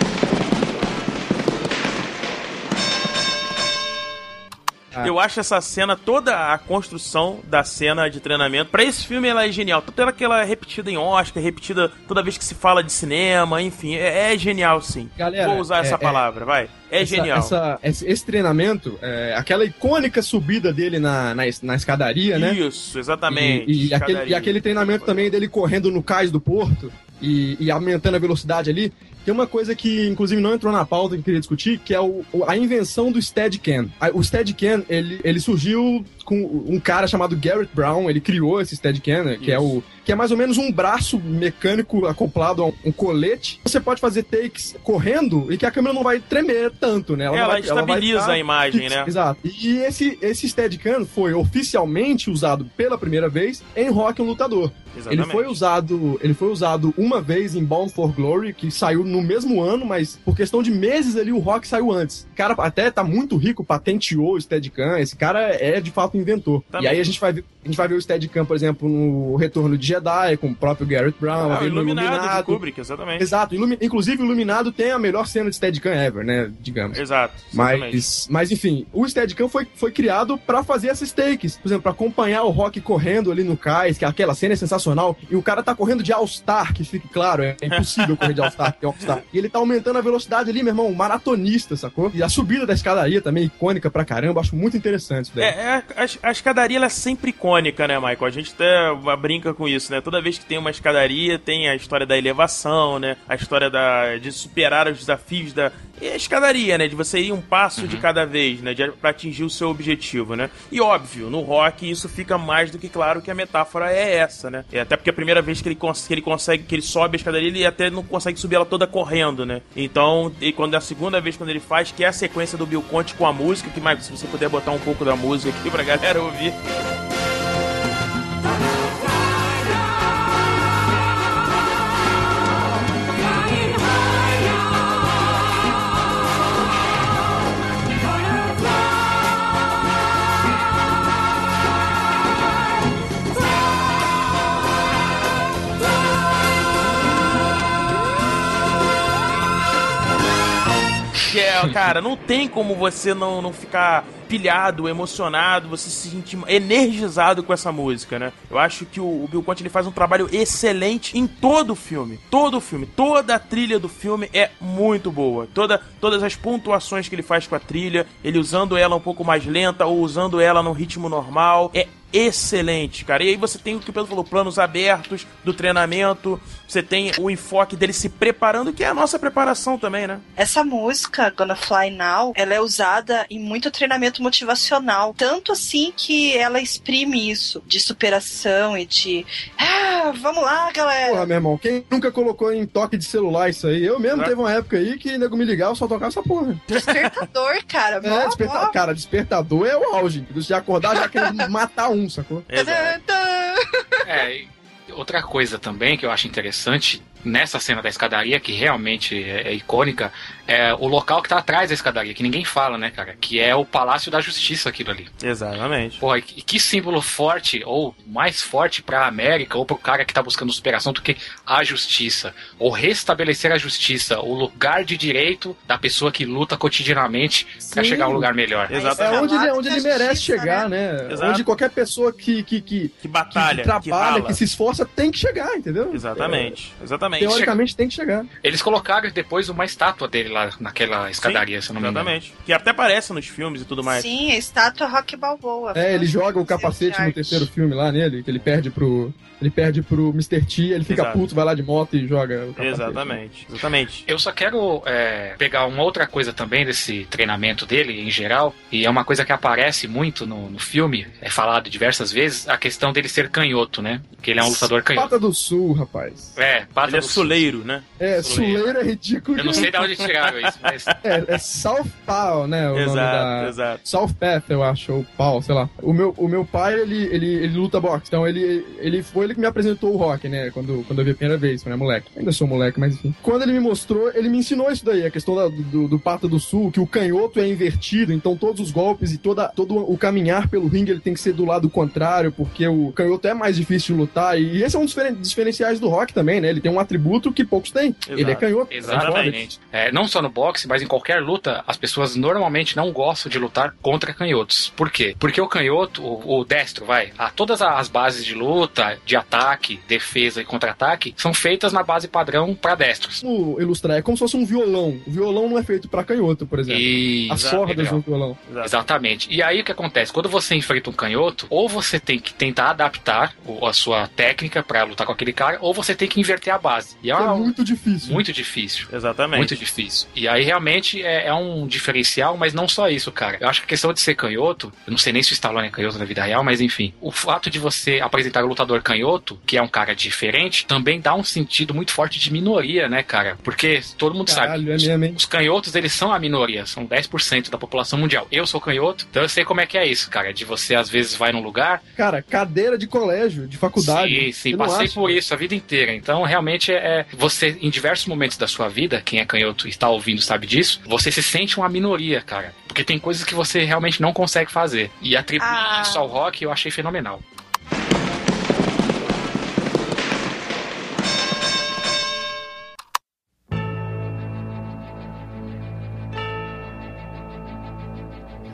Ah. Eu acho essa cena, toda a construção da cena de treinamento, pra esse filme ela é genial. Tanto ela que ela é repetida em Oscar, repetida toda vez que se fala de cinema, enfim, é, é genial sim. Galera, Vou usar é- essa é- palavra, vai. É Essa- genial. essa- esse, esse treinamento, é, aquela icônica subida dele na, na, na escadaria, né? Isso, exatamente. E, e aquele, e aquele treinamento também dele correndo no cais do porto. e, e aumentando a velocidade ali, tem uma coisa que, inclusive, não entrou na pauta que eu queria discutir, que é o, a invenção do Steadicam. O Steadicam, ele, ele surgiu com um cara chamado Garrett Brown, ele criou esse Steadicam, né, que é o que é mais ou menos um braço mecânico acoplado a um colete. Você pode fazer takes correndo e que a câmera não vai tremer tanto, né? Ela, ela vai, estabiliza ela a imagem, né? Exato. E esse, esse Steadicam foi oficialmente usado pela primeira vez em Rock um Lutador. Exatamente. Ele foi usado, ele foi usado uma vez em Bound for Glory, que saiu no mesmo ano, mas por questão de meses ali o Rock saiu antes. O cara até tá muito rico, patenteou o Steadicam, esse cara é de fato inventor. Também. E aí a gente vai ver, a gente vai ver o Steadicam, por exemplo, no Retorno de Jedi, com o próprio Garrett Brown, Ah, no iluminado, Iluminado. de Kubrick, exatamente. Exato, Ilumi- inclusive o Iluminado tem a melhor cena de Steadicam ever, né, digamos. Exato. exatamente. Mas, mas enfim, o Steadicam foi, foi criado pra fazer esses takes. Por exemplo, pra acompanhar o Rock correndo ali no cais, que aquela cena é sensacional. E o cara tá correndo de All-Star, que fique claro, é impossível correr de All-Star, que é All-Star. E ele tá aumentando a velocidade ali, meu irmão, maratonista, sacou? E a subida da escadaria também, icônica pra caramba, acho muito interessante isso daí. É, é, a, a escadaria ela é sempre icônica, né, Michael? A gente até brinca com isso, né? Toda vez que tem uma escadaria, tem a história da elevação, né? A história da, de superar os desafios da. E a escadaria, né? De você ir um passo de cada vez, né? De, pra atingir o seu objetivo, né? E óbvio, no rock isso fica mais do que claro que a metáfora é essa, né? É, até porque a primeira vez que ele, que ele consegue, que ele sobe a escadaria, ele até não consegue subir ela toda correndo, né? Então, e quando é a segunda vez quando ele faz, que é a sequência do Bill Conte com a música, que, Michael, se você puder botar um pouco da música aqui pra galera ouvir. É, cara, não tem como você não, não ficar pilhado, emocionado, você se sentir energizado com essa música, né? Eu acho que o, o Bill Conti ele faz um trabalho excelente em todo o filme. Todo o filme, toda a trilha do filme é muito boa. Toda, todas as pontuações que ele faz com a trilha, ele usando ela um pouco mais lenta ou usando ela no ritmo normal, é excelente, cara. E aí você tem o que o Pedro falou, planos abertos do treinamento, você tem o enfoque dele se preparando, que é a nossa preparação também, né? Essa música, Gonna Fly Now, ela é usada em muito treinamento motivacional. Tanto assim que ela exprime isso, de superação e de. Ah, vamos lá, galera. Porra, meu irmão, quem nunca colocou em toque de celular isso aí? Eu mesmo É. teve uma época aí que nego me ligava só tocava essa porra. Despertador, cara. É, Mó, desperta... mó. cara, despertador é o auge. Se acordar já querendo matar um, sacou? É, e outra coisa também que eu acho interessante nessa cena da escadaria, que realmente é, é icônica, é o local que tá atrás da escadaria, que ninguém fala, né, cara? Que é o Palácio da Justiça, aquilo ali. Exatamente. Porra, e que que símbolo forte, ou mais forte pra América, ou pro cara que tá buscando superação do que a justiça. Ou restabelecer a justiça, o lugar de direito da pessoa que luta cotidianamente pra Sim. chegar a um lugar melhor. Exatamente. É onde ele, Palácio onde ele merece Justiça, chegar, né? Exato. Onde qualquer pessoa que, que, que, Que batalha, que trabalha, rala. que, se esforça, tem que chegar, entendeu? Exatamente, É, exatamente. Teoricamente tem que chegar. Eles colocaram depois uma estátua dele lá naquela escadaria, se eu não me engano. Exatamente. Que até aparece nos filmes e tudo mais. Sim, a estátua Rock Balboa. É, ele joga o capacete no terceiro filme lá nele, que ele perde pro. Ele perde pro Mr. T, ele fica Exato. puto, vai lá de moto e joga o capacete. Exatamente, exatamente. Eu só quero é, pegar uma outra coisa também desse treinamento dele em geral, e é uma coisa que aparece muito no, no filme, é falado diversas vezes, a questão dele ser canhoto, né? Que ele é um lutador canhoto. Pata do Sul, rapaz. É, pata é suleiro, né? É, Suleiro. Suleiro é ridículo. Eu não sei de onde tiraram isso, mas É, é Southpaw, né? O nome Exato, da... exato. South Path, eu acho, ou Paul, sei lá. O meu, o meu pai, ele, ele, ele luta boxe, então ele, ele foi ele que me apresentou o rock, né? Quando, quando eu vi a primeira vez, quando era moleque. Ainda sou moleque, mas enfim. Quando ele me mostrou, ele me ensinou isso daí, a questão da- do, do Pata do Sul, que o canhoto é invertido, então todos os golpes e toda, todo o caminhar pelo ringue ele tem que ser do lado contrário, porque o canhoto é mais difícil de lutar, e esse é um dos diferen- diferenciais do rock também, né? Ele tem um atributo que poucos têm. Ele é Exato. canhoto. Exatamente. É, não só no boxe, mas em qualquer luta, as pessoas normalmente não gostam de lutar contra canhotos. Por quê? Porque o canhoto, o, o destro, vai, a, todas as bases de luta, de ataque, defesa e contra-ataque, são feitas na base padrão para destros. Vamos ilustrar, é como se fosse um violão. O violão não é feito pra canhoto, por exemplo. E As Exato, cordas do violão. Exato. Exatamente. E aí o que acontece? Quando você enfrenta um canhoto, ou você tem que tentar adaptar a sua técnica pra lutar com aquele cara, ou você tem que inverter a base. Fase. E é, É uma- muito difícil. muito difícil. Exatamente. Muito difícil. E aí realmente é, é um diferencial, mas não só isso, cara. Eu acho que a questão de ser canhoto, eu não sei nem se o Stallone é canhoto na vida real, mas enfim. O fato de você apresentar o lutador canhoto, que é um cara diferente, também dá um sentido muito forte de minoria, né, cara? Porque todo mundo Caralho, sabe. é mesmo, hein? Os canhotos, eles são a minoria, são 10% da população mundial. Eu sou canhoto, então eu sei como é que é isso, cara. De você, às vezes, vai num lugar. Cara, cadeira de colégio, de faculdade. Sim, sim, passei acha? por isso a vida inteira. Então, realmente, é você, em diversos momentos da sua vida, quem é canhoto e está ouvindo sabe disso, você se sente uma minoria, cara. Porque tem coisas que você realmente não consegue fazer. E atribuir Ah. isso ao rock eu achei fenomenal.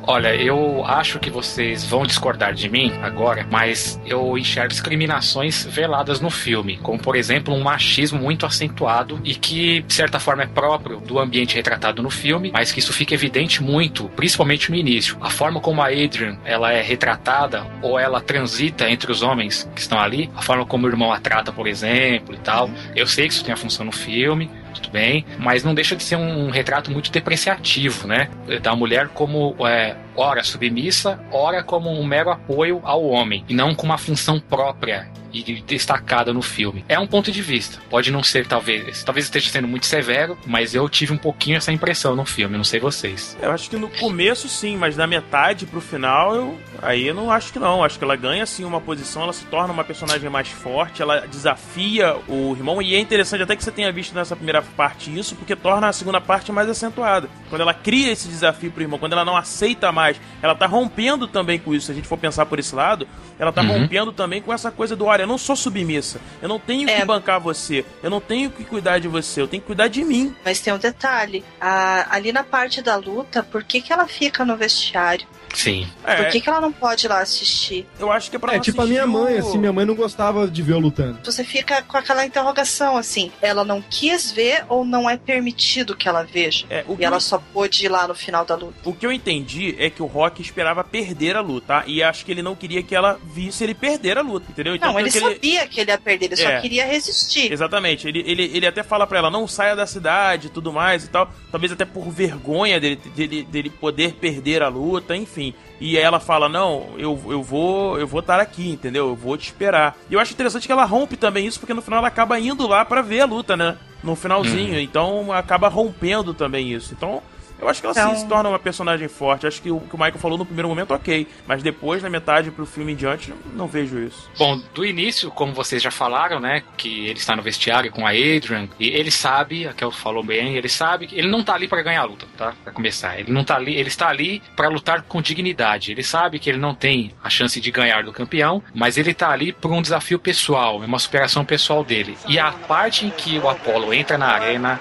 Olha, eu acho que vocês vão discordar de mim agora, mas eu enxergo discriminações veladas no filme, como por exemplo um machismo muito acentuado e que de certa forma é próprio do ambiente retratado no filme, mas que isso fica evidente muito, principalmente no início. A forma como a Adrian ela é retratada ou ela transita entre os homens que estão ali, a forma como o irmão a trata, por exemplo, e tal. Eu sei que isso tem a função no filme, tudo bem, mas não deixa de ser um, retrato muito depreciativo, né? Da mulher como é, ora submissa, ora como um mero apoio ao homem, e não com uma função própria e destacada no filme. É um ponto de vista. Pode não ser, talvez, talvez esteja sendo muito severo, mas eu tive um pouquinho essa impressão no filme, não sei vocês. Eu acho que no começo sim, mas da metade pro final, eu aí eu não acho que não. Acho que ela ganha sim uma posição, ela se torna uma personagem mais forte, ela desafia o irmão e é interessante até que você tenha visto nessa primeira parte isso, porque torna a segunda parte mais acentuada. Quando ela cria esse desafio pro irmão, quando ela não aceita mais, ela tá rompendo também com isso. Se a gente for pensar por esse lado, ela tá Uhum. rompendo também com essa coisa do, olha, eu não sou submissa, eu não tenho É. que bancar você, eu não tenho que cuidar de você, eu tenho que cuidar de mim. Mas tem um detalhe. A- ali na parte da luta, por que, que ela fica no vestiário? Sim. É, Por que, que ela não pode ir lá assistir? eu acho que é pra É ela tipo a minha mãe, o- assim, minha mãe não gostava de ver eu lutando. Você fica com aquela interrogação assim: ela não quis ver ou não é permitido que ela veja? É, o, que E ela eu, só pôde ir lá no final da luta. o que eu entendi é que o Rock esperava perder a luta, tá? E acho que ele não queria que ela visse ele perder a luta, entendeu? não, ele sabia que ele ia perder, ele É. só queria resistir. Exatamente, ele, ele, ele até fala pra ela, não saia da cidade e tudo mais e tal. Talvez até por vergonha dele, dele, dele poder perder a luta, enfim. E ela fala, não, eu, eu vou eu vou estar aqui, entendeu? Eu vou te esperar. E eu acho interessante que ela rompe também isso, porque no final ela acaba indo lá pra ver a luta, né? No finalzinho. Então acaba rompendo também isso. Então. Eu acho que ela Então- sim se torna uma personagem forte. Acho que o que o Michael falou no primeiro momento, ok. Mas depois, na metade pro filme em diante, não vejo isso. Bom, do início, como vocês já falaram, né, que ele está no vestiário com a Adrian, e ele sabe, a Kel falou bem, ele sabe que ele não tá ali para ganhar a luta, tá? Pra começar. Ele não tá ali, ele está ali para lutar com dignidade. Ele sabe que ele não tem a chance de ganhar do campeão, mas ele tá ali por um desafio pessoal, uma superação pessoal dele. E a parte em que o Apollo entra na arena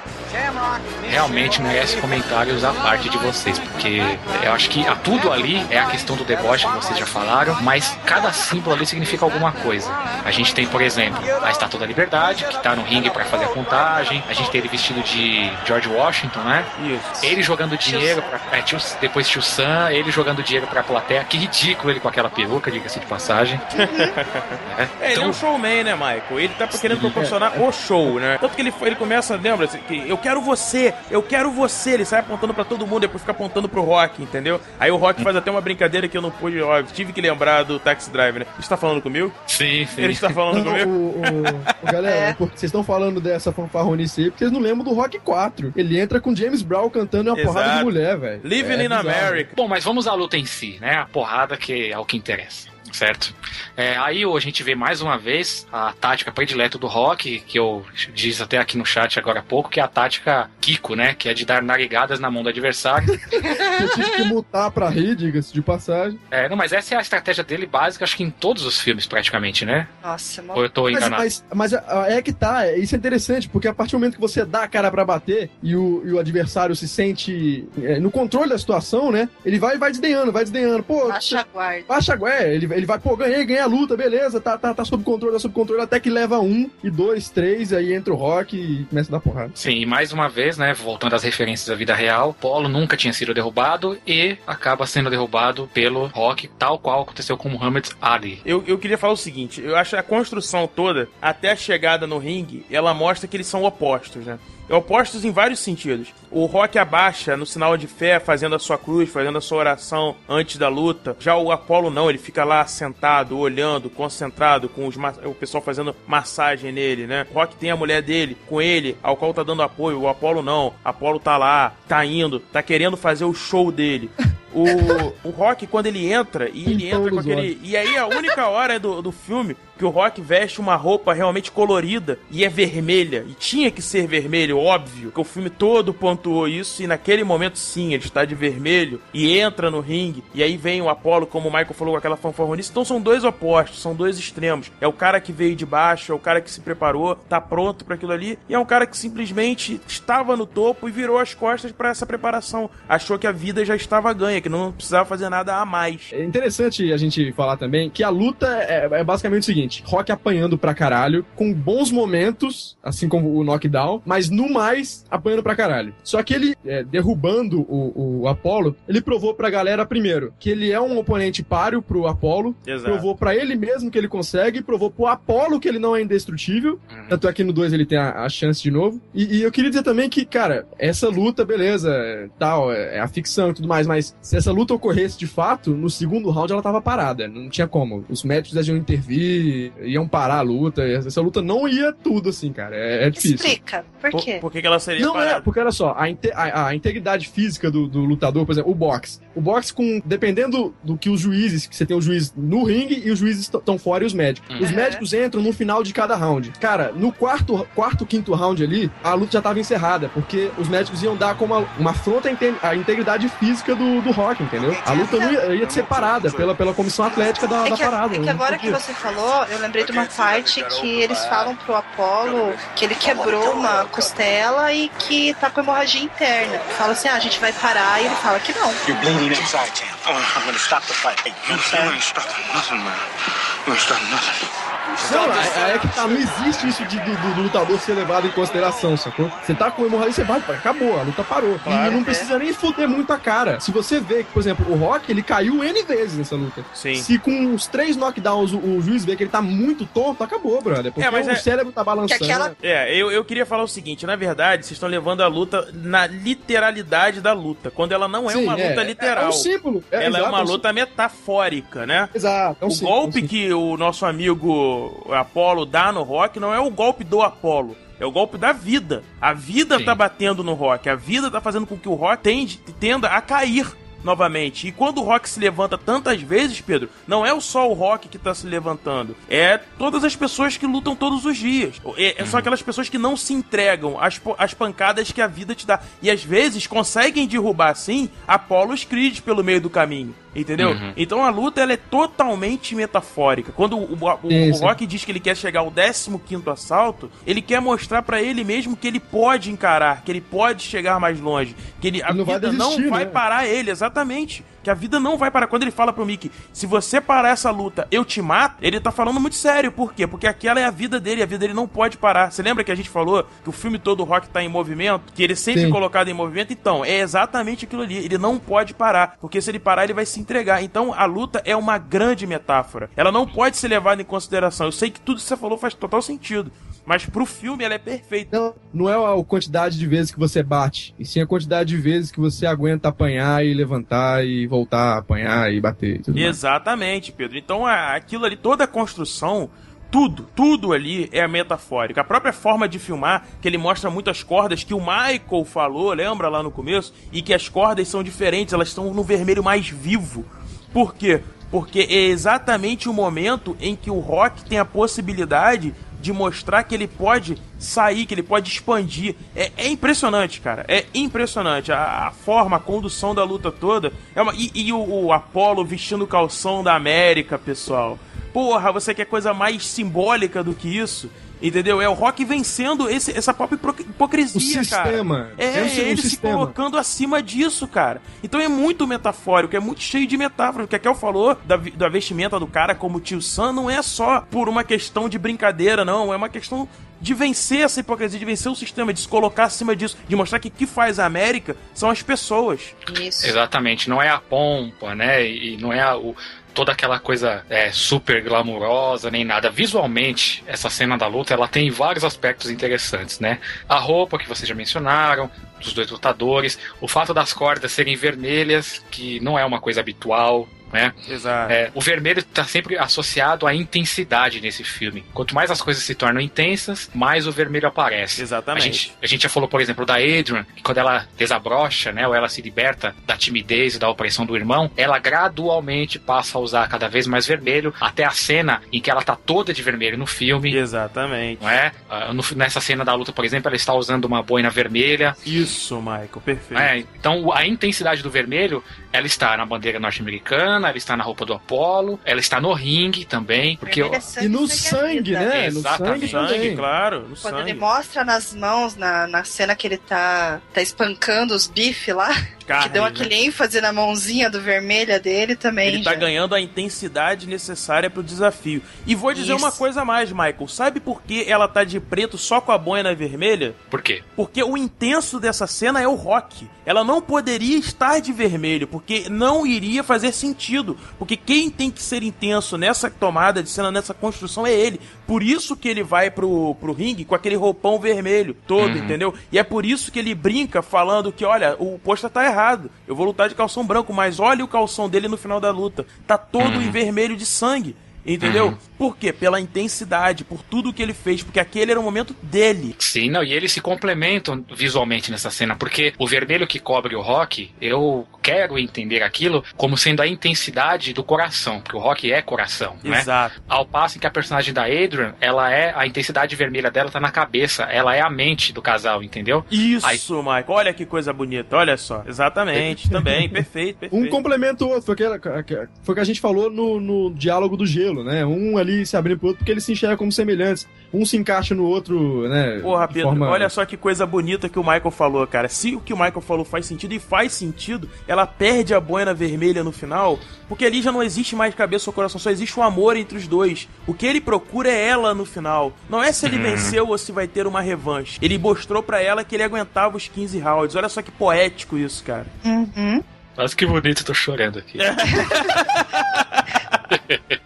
realmente merece comentários parte de vocês, porque eu acho que a tudo ali é a questão do deboche que vocês já falaram, mas cada símbolo ali significa alguma coisa. A gente tem, por exemplo, a Estátua da Liberdade, que tá no ringue para fazer a contagem, a gente tem ele vestido de George Washington, né? Isso. Ele jogando dinheiro, pra, é, tio, depois tio Sam, ele jogando dinheiro pra plateia, que ridículo ele com aquela peruca, diga-se de passagem. É, É, ele é então, um showman, né, Michael? Ele tá querendo proporcionar o show, né? Tanto que ele, ele começa, lembra, assim, que eu quero você, eu quero você. Ele sai apontando pra todo mundo, depois fica apontando pro Rock, entendeu? Aí o Rock faz até uma brincadeira que eu não pude, ó, tive que lembrar do Taxi Driver, né? Você tá falando comigo? sim, sim. Ele está falando Não, comigo? o, o- o- galera, É. vocês estão falando dessa fanfarronice aí, porque vocês não lembram do Rock 4. Ele entra com James Brown cantando uma porrada Exato. de mulher, velho. Living É in bizarro. America. Bom, mas vamos à luta em si, né? A porrada que é o que interessa. Certo? É, aí hoje a gente vê mais uma vez a tática predileta do Rock, que eu disse até aqui no chat agora há pouco, que é a tática Kiko, né? Que é de dar narigadas na mão do adversário. Eu tive que mutar pra rir, diga-se de passagem. É, não, mas essa é a estratégia dele básica, acho que em todos os filmes praticamente, né? Nossa, Ou eu tô Mas, enganado? mas, mas a- a- é que tá, é- isso é interessante, porque a partir do momento que você dá a cara pra bater e o, e o adversário se sente é, no controle da situação, né? Ele vai vai desdenhando, vai desdenhando. Pô, Baixa a guarda. baixa a guarda, ele, ele vai, pô, ganhei, ganhei a luta, beleza, tá, tá, tá sob controle, tá sob controle, até que leva um e dois, três, aí entra o Rock e começa a dar porrada. Sim, e mais uma vez, né, voltando às referências da vida real, Polo nunca tinha sido derrubado e acaba sendo derrubado pelo Rock, tal qual aconteceu com Muhammad Ali. Eu, eu queria falar o seguinte, eu acho a construção toda, até a chegada no ringue, ela mostra que eles são opostos, né? Opostos em vários sentidos. O Rock abaixa no sinal de fé, fazendo a sua cruz, fazendo a sua oração antes da luta. Já o Apolo não, ele fica lá sentado, olhando, concentrado, com os o pessoal fazendo massagem nele, né? O Rock tem a mulher dele com ele, ao qual tá dando apoio. O Apolo não. Apolo tá lá, tá indo, tá querendo fazer o show dele. O, o Rock, quando ele entra, e ele entra com aquele. E aí a única hora do, do filme que o Rock veste uma roupa realmente colorida e é vermelha. E tinha que ser vermelho, óbvio, que o filme todo pontuou isso. E naquele momento, sim, ele está de vermelho e entra no ringue. E aí vem o Apollo, como o Michael falou, com aquela fanfarronice. Então são dois opostos, são dois extremos. É o cara que veio de baixo, é o cara que se preparou, tá pronto para aquilo ali. E é um cara que simplesmente estava no topo e virou as costas para essa preparação. Achou que a vida já estava ganha, que não precisava fazer nada a mais. É interessante a gente falar também que a luta é, é basicamente o seguinte: Rock apanhando pra caralho, com bons momentos, assim como o knockdown, mas no mais, apanhando pra caralho. Só que ele, é, derrubando o, o Apollo, ele provou pra galera, primeiro, que ele é um oponente páreo pro Apollo, Exato. provou pra ele mesmo que ele consegue, provou pro Apollo que ele não é indestrutível, Uhum. tanto é que no 2 ele tem a, a chance de novo. E, e eu queria dizer também que, cara, essa luta, beleza, é, tal, é, é a ficção e tudo mais, mas se essa luta ocorresse de fato, no segundo round ela tava parada, não tinha como. Os médicos iam intervir, iam parar a luta, essa luta não ia tudo assim, cara, é, é difícil. Explica, por Por, quê? por que, que ela seria Não parada? é, porque olha só, a, inte- a- a integridade física do, do lutador, por exemplo, o boxe. O boxe com, dependendo do que os juízes, que você tem o juiz no ringue e os juízes estão fora e os médicos. Os Uhum. médicos entram no final de cada round. Cara, no quarto, quarto, quinto round ali, a luta já tava encerrada, porque os médicos iam dar como uma, uma afronta à inte- à integridade física do, do rock, entendeu? A luta não ia, ia ser parada pela, pela comissão atlética da, É da que, parada. é que não agora que você falou, eu lembrei de uma parte que eles falam pro Apollo que ele quebrou uma costela e que tá com hemorragia interna. Fala assim, ah, a gente vai parar, e ele fala que não. You're bleeding inside, Champ. Oh, I'm gonna stop the fight. Hey, you ain't stopping nothing, man. You ain't stopping nothing. Não, é, é que tá, não existe isso de, do, do- do lutador ser levado em consideração, sacou? Você tá com hemorragia, você vai, acabou, a luta parou. Claro. e não precisa nem fuder muito a cara. Se você vê que, por exemplo, o Rock, ele caiu N vezes nessa luta. Sim. Se com uns três knockdowns o, o juiz vê que ele tá muito tonto, acabou, brother. Porque É, mas o é- cérebro tá balançando. Que aquela- É, eu, eu queria falar o seguinte, na verdade, vocês estão levando a luta na literalidade da luta, quando ela não é Sim, uma luta é, literal. É um símbolo. É, ela é exato, uma um luta metafórica, né? Exato, é um o símbolo, é um golpe que o nosso amigo Apollo dá no Rock não é o golpe do Apollo. É o golpe da vida. A vida Sim. tá batendo no Rock. A vida tá fazendo com que o Rock tende, tenda a cair novamente. E quando o Rock se levanta tantas vezes, Pedro, não é só o Rock que tá se levantando. É todas as pessoas que lutam todos os dias. É, é só aquelas pessoas que não se entregam às, às pancadas que a vida te dá. E às vezes conseguem derrubar, assim, Apollos Creed pelo meio do caminho. Entendeu? Uhum. Então a luta ela é totalmente metafórica. Quando o, o, o-. Rock diz que ele quer chegar ao 15 assalto, ele quer mostrar pra ele mesmo que ele pode encarar, que ele pode chegar mais longe, que ele, a Ele não vai vida não desistir, vai né? parar ele, exatamente. Que a vida não vai parar. Quando ele fala pro Mickey, se você parar essa luta, eu te mato, ele tá falando muito sério. Por quê? Porque aquela é a vida dele, a vida dele não pode parar. Você lembra que a gente falou que o filme todo o Rock tá em movimento? Que ele é sempre Sim. colocado em movimento? Então, é exatamente aquilo ali. Ele não pode parar. Porque se ele parar, ele vai se entregar. Então, a luta é uma grande metáfora. Ela não pode ser levada em consideração. Eu sei que tudo que você falou faz total sentido. Mas pro filme ela é perfeita. Não, não é a quantidade de vezes que você bate, e sim a quantidade de vezes que você aguenta apanhar e levantar e voltar a apanhar e bater. E tudo mais. Exatamente, Pedro. Então aquilo ali, toda a construção, tudo, tudo ali é metafórico. A própria forma de filmar, que ele mostra muitas cordas que o Michael falou, lembra lá no começo? E que as cordas são diferentes, elas estão no vermelho mais vivo. Por quê? Porque é exatamente o momento em que o Rock tem a possibilidade de mostrar que ele pode sair, que ele pode expandir. É, é impressionante, cara. É impressionante. A, a forma, a condução da luta toda. É uma, e e o, o Apollo vestindo o calção da América, pessoal. Porra, você quer coisa mais simbólica do que isso? Entendeu? É o Rock vencendo esse, essa própria hipocrisia, O cara. sistema. É, Vence o ele se sistema. colocando acima disso, cara. Então é muito metafórico, é muito cheio de metáforas. O que a Kel falou da, da vestimenta do cara como tio Sam não é só por uma questão de brincadeira, não. É uma questão de vencer essa hipocrisia, de vencer o sistema, de se colocar acima disso, de mostrar que o que faz a América são as pessoas. Isso. Exatamente, não é a pompa, né? E não é a- o, toda aquela coisa é, super glamurosa, nem nada. Visualmente, essa cena da luta, ela tem vários aspectos interessantes, né? A roupa que vocês já mencionaram, dos dois lutadores, o fato das cordas serem vermelhas, que não é uma coisa habitual, né? Exato. É, o vermelho está sempre associado à intensidade nesse filme. Quanto mais as coisas se tornam intensas, mais o vermelho aparece. Exatamente. A gente, a gente já falou, por exemplo, da Adrian, que quando ela desabrocha, né, ou ela se liberta da timidez e da opressão do irmão, ela gradualmente passa a usar cada vez mais vermelho, até a cena em que ela tá toda de vermelho no filme. Exatamente. Não é? Ah, nessa cena da luta, por exemplo, ela está usando uma boina vermelha. Isso, Michael, perfeito. É, então a intensidade do vermelho, ela está na bandeira norte-americana, ela está na roupa do Apollo, ela está no ringue também, porque Vermelho é sangue, E no sangue é sangue, né? No Exatamente. sangue Sangue, também. claro, no Quando sangue. ele mostra nas mãos, na, na cena que ele tá, tá espancando os bifes lá, Carne, que deu né? aquele ênfase na mãozinha do vermelha dele também. Ele tá já. ganhando a intensidade necessária pro desafio. E vou dizer Isso. uma coisa a mais, Michael. Sabe por que ela tá de preto só com a boina vermelha? Por quê? Porque o intenso dessa cena é o rock. Ela não poderia estar de vermelho, porque não iria fazer sentido. Porque quem tem que ser intenso nessa tomada de cena, nessa construção, é ele. Por isso que ele vai pro, pro ringue com aquele roupão vermelho todo, entendeu? E é por isso que ele brinca falando que, olha, o posto tá errado. Eu vou lutar de calção branco, mas olha o calção dele no final da luta. Tá todo em vermelho de sangue. Entendeu? Por quê? Pela intensidade, por tudo que ele fez, porque aquele era o momento dele. Sim, não, e eles se complementam visualmente nessa cena, porque o vermelho que cobre o rock, eu quero entender aquilo como sendo a intensidade do coração, porque o rock é coração, né? Exato. Ao passo em que a personagem da Adrian, ela é, a intensidade vermelha dela tá na cabeça, ela é a mente do casal, entendeu? Isso, Aí- Michael. Olha que coisa bonita, olha só. Exatamente, também, perfeito, perfeito. Um complementa o outro, foi o que, foi que a gente falou no, no diálogo do gelo, né? Um ali se abrindo pro outro porque eles se enxergam como semelhantes. Um se encaixa no outro, né? Porra, Pedro, forma- olha só que coisa bonita que o Michael falou, cara. Se o que o Michael falou faz sentido, e faz sentido, ela perde a boina vermelha no final, porque ali já não existe mais cabeça ou coração, só existe um amor entre os dois. O que ele procura é ela no final. Não é se ele venceu ou se vai ter uma revanche. Ele mostrou pra ela que ele aguentava os 15 rounds. Olha só que poético isso, cara. Uhum. Mas que bonito, tô chorando aqui.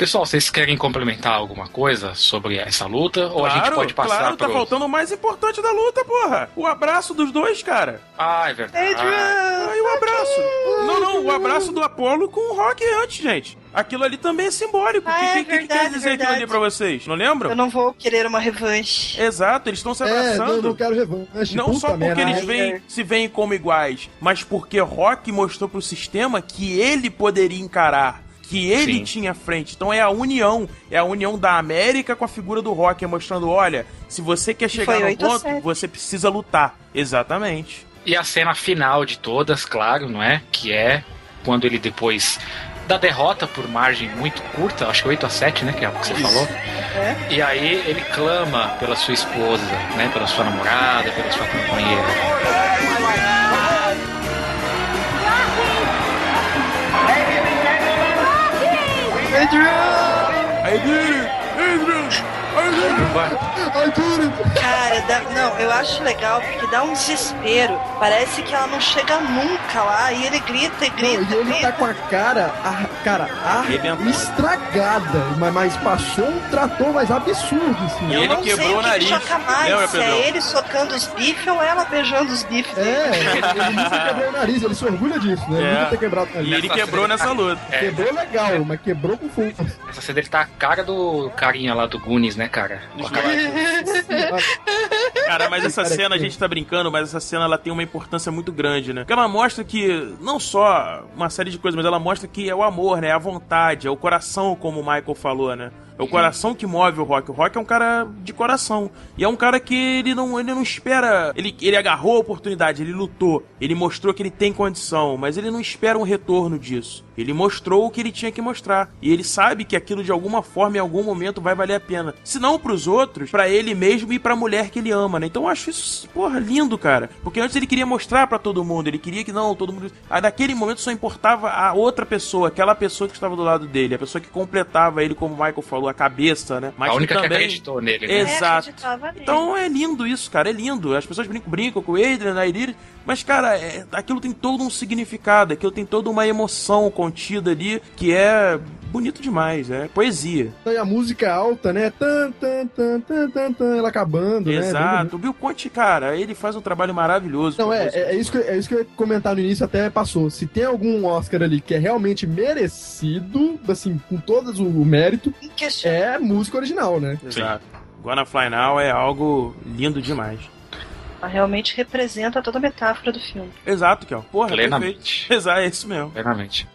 Pessoal, vocês querem complementar alguma coisa sobre essa luta? ou a gente pode passar claro, tá pro... faltando o mais importante da luta, porra. O abraço dos dois, cara. Ah, é verdade. Aí o abraço. Não, não, o abraço do Apollo com o Rock antes, gente. Aquilo ali também é simbólico. O Ah, que, é que- que, que quer verdade, dizer aquilo verdade. ali pra vocês? Não lembram? Eu não vou querer uma revanche. Exato, eles estão se É, não, abraçando. não quero revanche. Não puta só porque merda. eles veem- se veem como iguais, mas porque Rock mostrou pro sistema que ele poderia encarar. Que ele Sim. tinha frente. Então é a união. É a união da América com a figura do Rock, mostrando: olha, se você quer chegar no 8 a ponto, 7. você precisa lutar. Exatamente. E a cena final de todas, claro, não é? Que é quando ele depois da derrota por margem muito curta, acho que 8 a 7, né? Que é o que você falou. É. E aí ele clama pela sua esposa, né? Pela sua namorada, pela sua companheira. I did it! Adrian! Cara, dá- não, eu acho legal porque dá um desespero. Parece que ela não chega nunca lá e ele grita e Não, grita. e ele grita. tá com a cara, a, cara, Arrebentada. estragada, mas, mas passou um trator mais absurdo, assim. E Eu ele não quebrou sei o nariz. que choca mais, Lembra, se Pedrão? é ele socando os bifes ou ela beijando os bifes. É, ele nunca quebrou o nariz, ele se orgulha disso, né? Ele É. nunca ter quebrado o E nariz. ele quebrou nessa luta. É, Quebrou legal, mas quebrou com força. essa cena ele tá a cara do carinha lá do Goonies, né, cara? Com a cara- Cara, mas essa Cara, cena, a que- gente tá brincando, mas essa cena ela tem uma importância muito grande, né? Porque ela mostra que, não só uma série de coisas, mas ela mostra que é o amor, né? É a vontade, é o coração, como o Michael falou, né? É o coração que move o Rock. O Rock é um cara de coração. E é um cara que ele não, ele não espera. Ele, ele agarrou a oportunidade, ele lutou, ele mostrou que ele tem condição, mas ele não espera um retorno disso. Ele mostrou o que ele tinha que mostrar. E ele sabe que aquilo de alguma forma, em algum momento, vai valer a pena. Se não pros outros, para ele mesmo e pra mulher que ele ama, né? Então eu acho isso, porra, lindo, cara. Porque antes ele queria mostrar para todo mundo, ele queria que não, todo mundo. Aí naquele momento só importava a outra pessoa, aquela pessoa que estava do lado dele, a pessoa que completava ele, como o Michael falou, a cabeça, né? Mas a única também... que acreditou nele, né? Exato. É, então é lindo isso, cara, é lindo. As pessoas brincam, brincam com o Adrian, a Iris, mas, cara, é, aquilo tem todo um significado, aquilo tem toda uma emoção contida ali que é bonito demais, é poesia. E a música é alta, né? Tan, tan, tan, tan, tan, tan, ela acabando, Exato. né? Exato. O Bill Conte, cara, ele faz um trabalho maravilhoso. Não, é, é, isso que, é isso que eu ia comentar no início, até passou. Se tem algum Oscar ali que é realmente merecido, assim, com todo o mérito, é música original, né? Exato. Gonna Fly Now é algo lindo demais. Ela realmente representa toda a metáfora do filme. Exato, Kel. Porra, Plenamente. perfeito. Exato, é isso mesmo. Plenamente.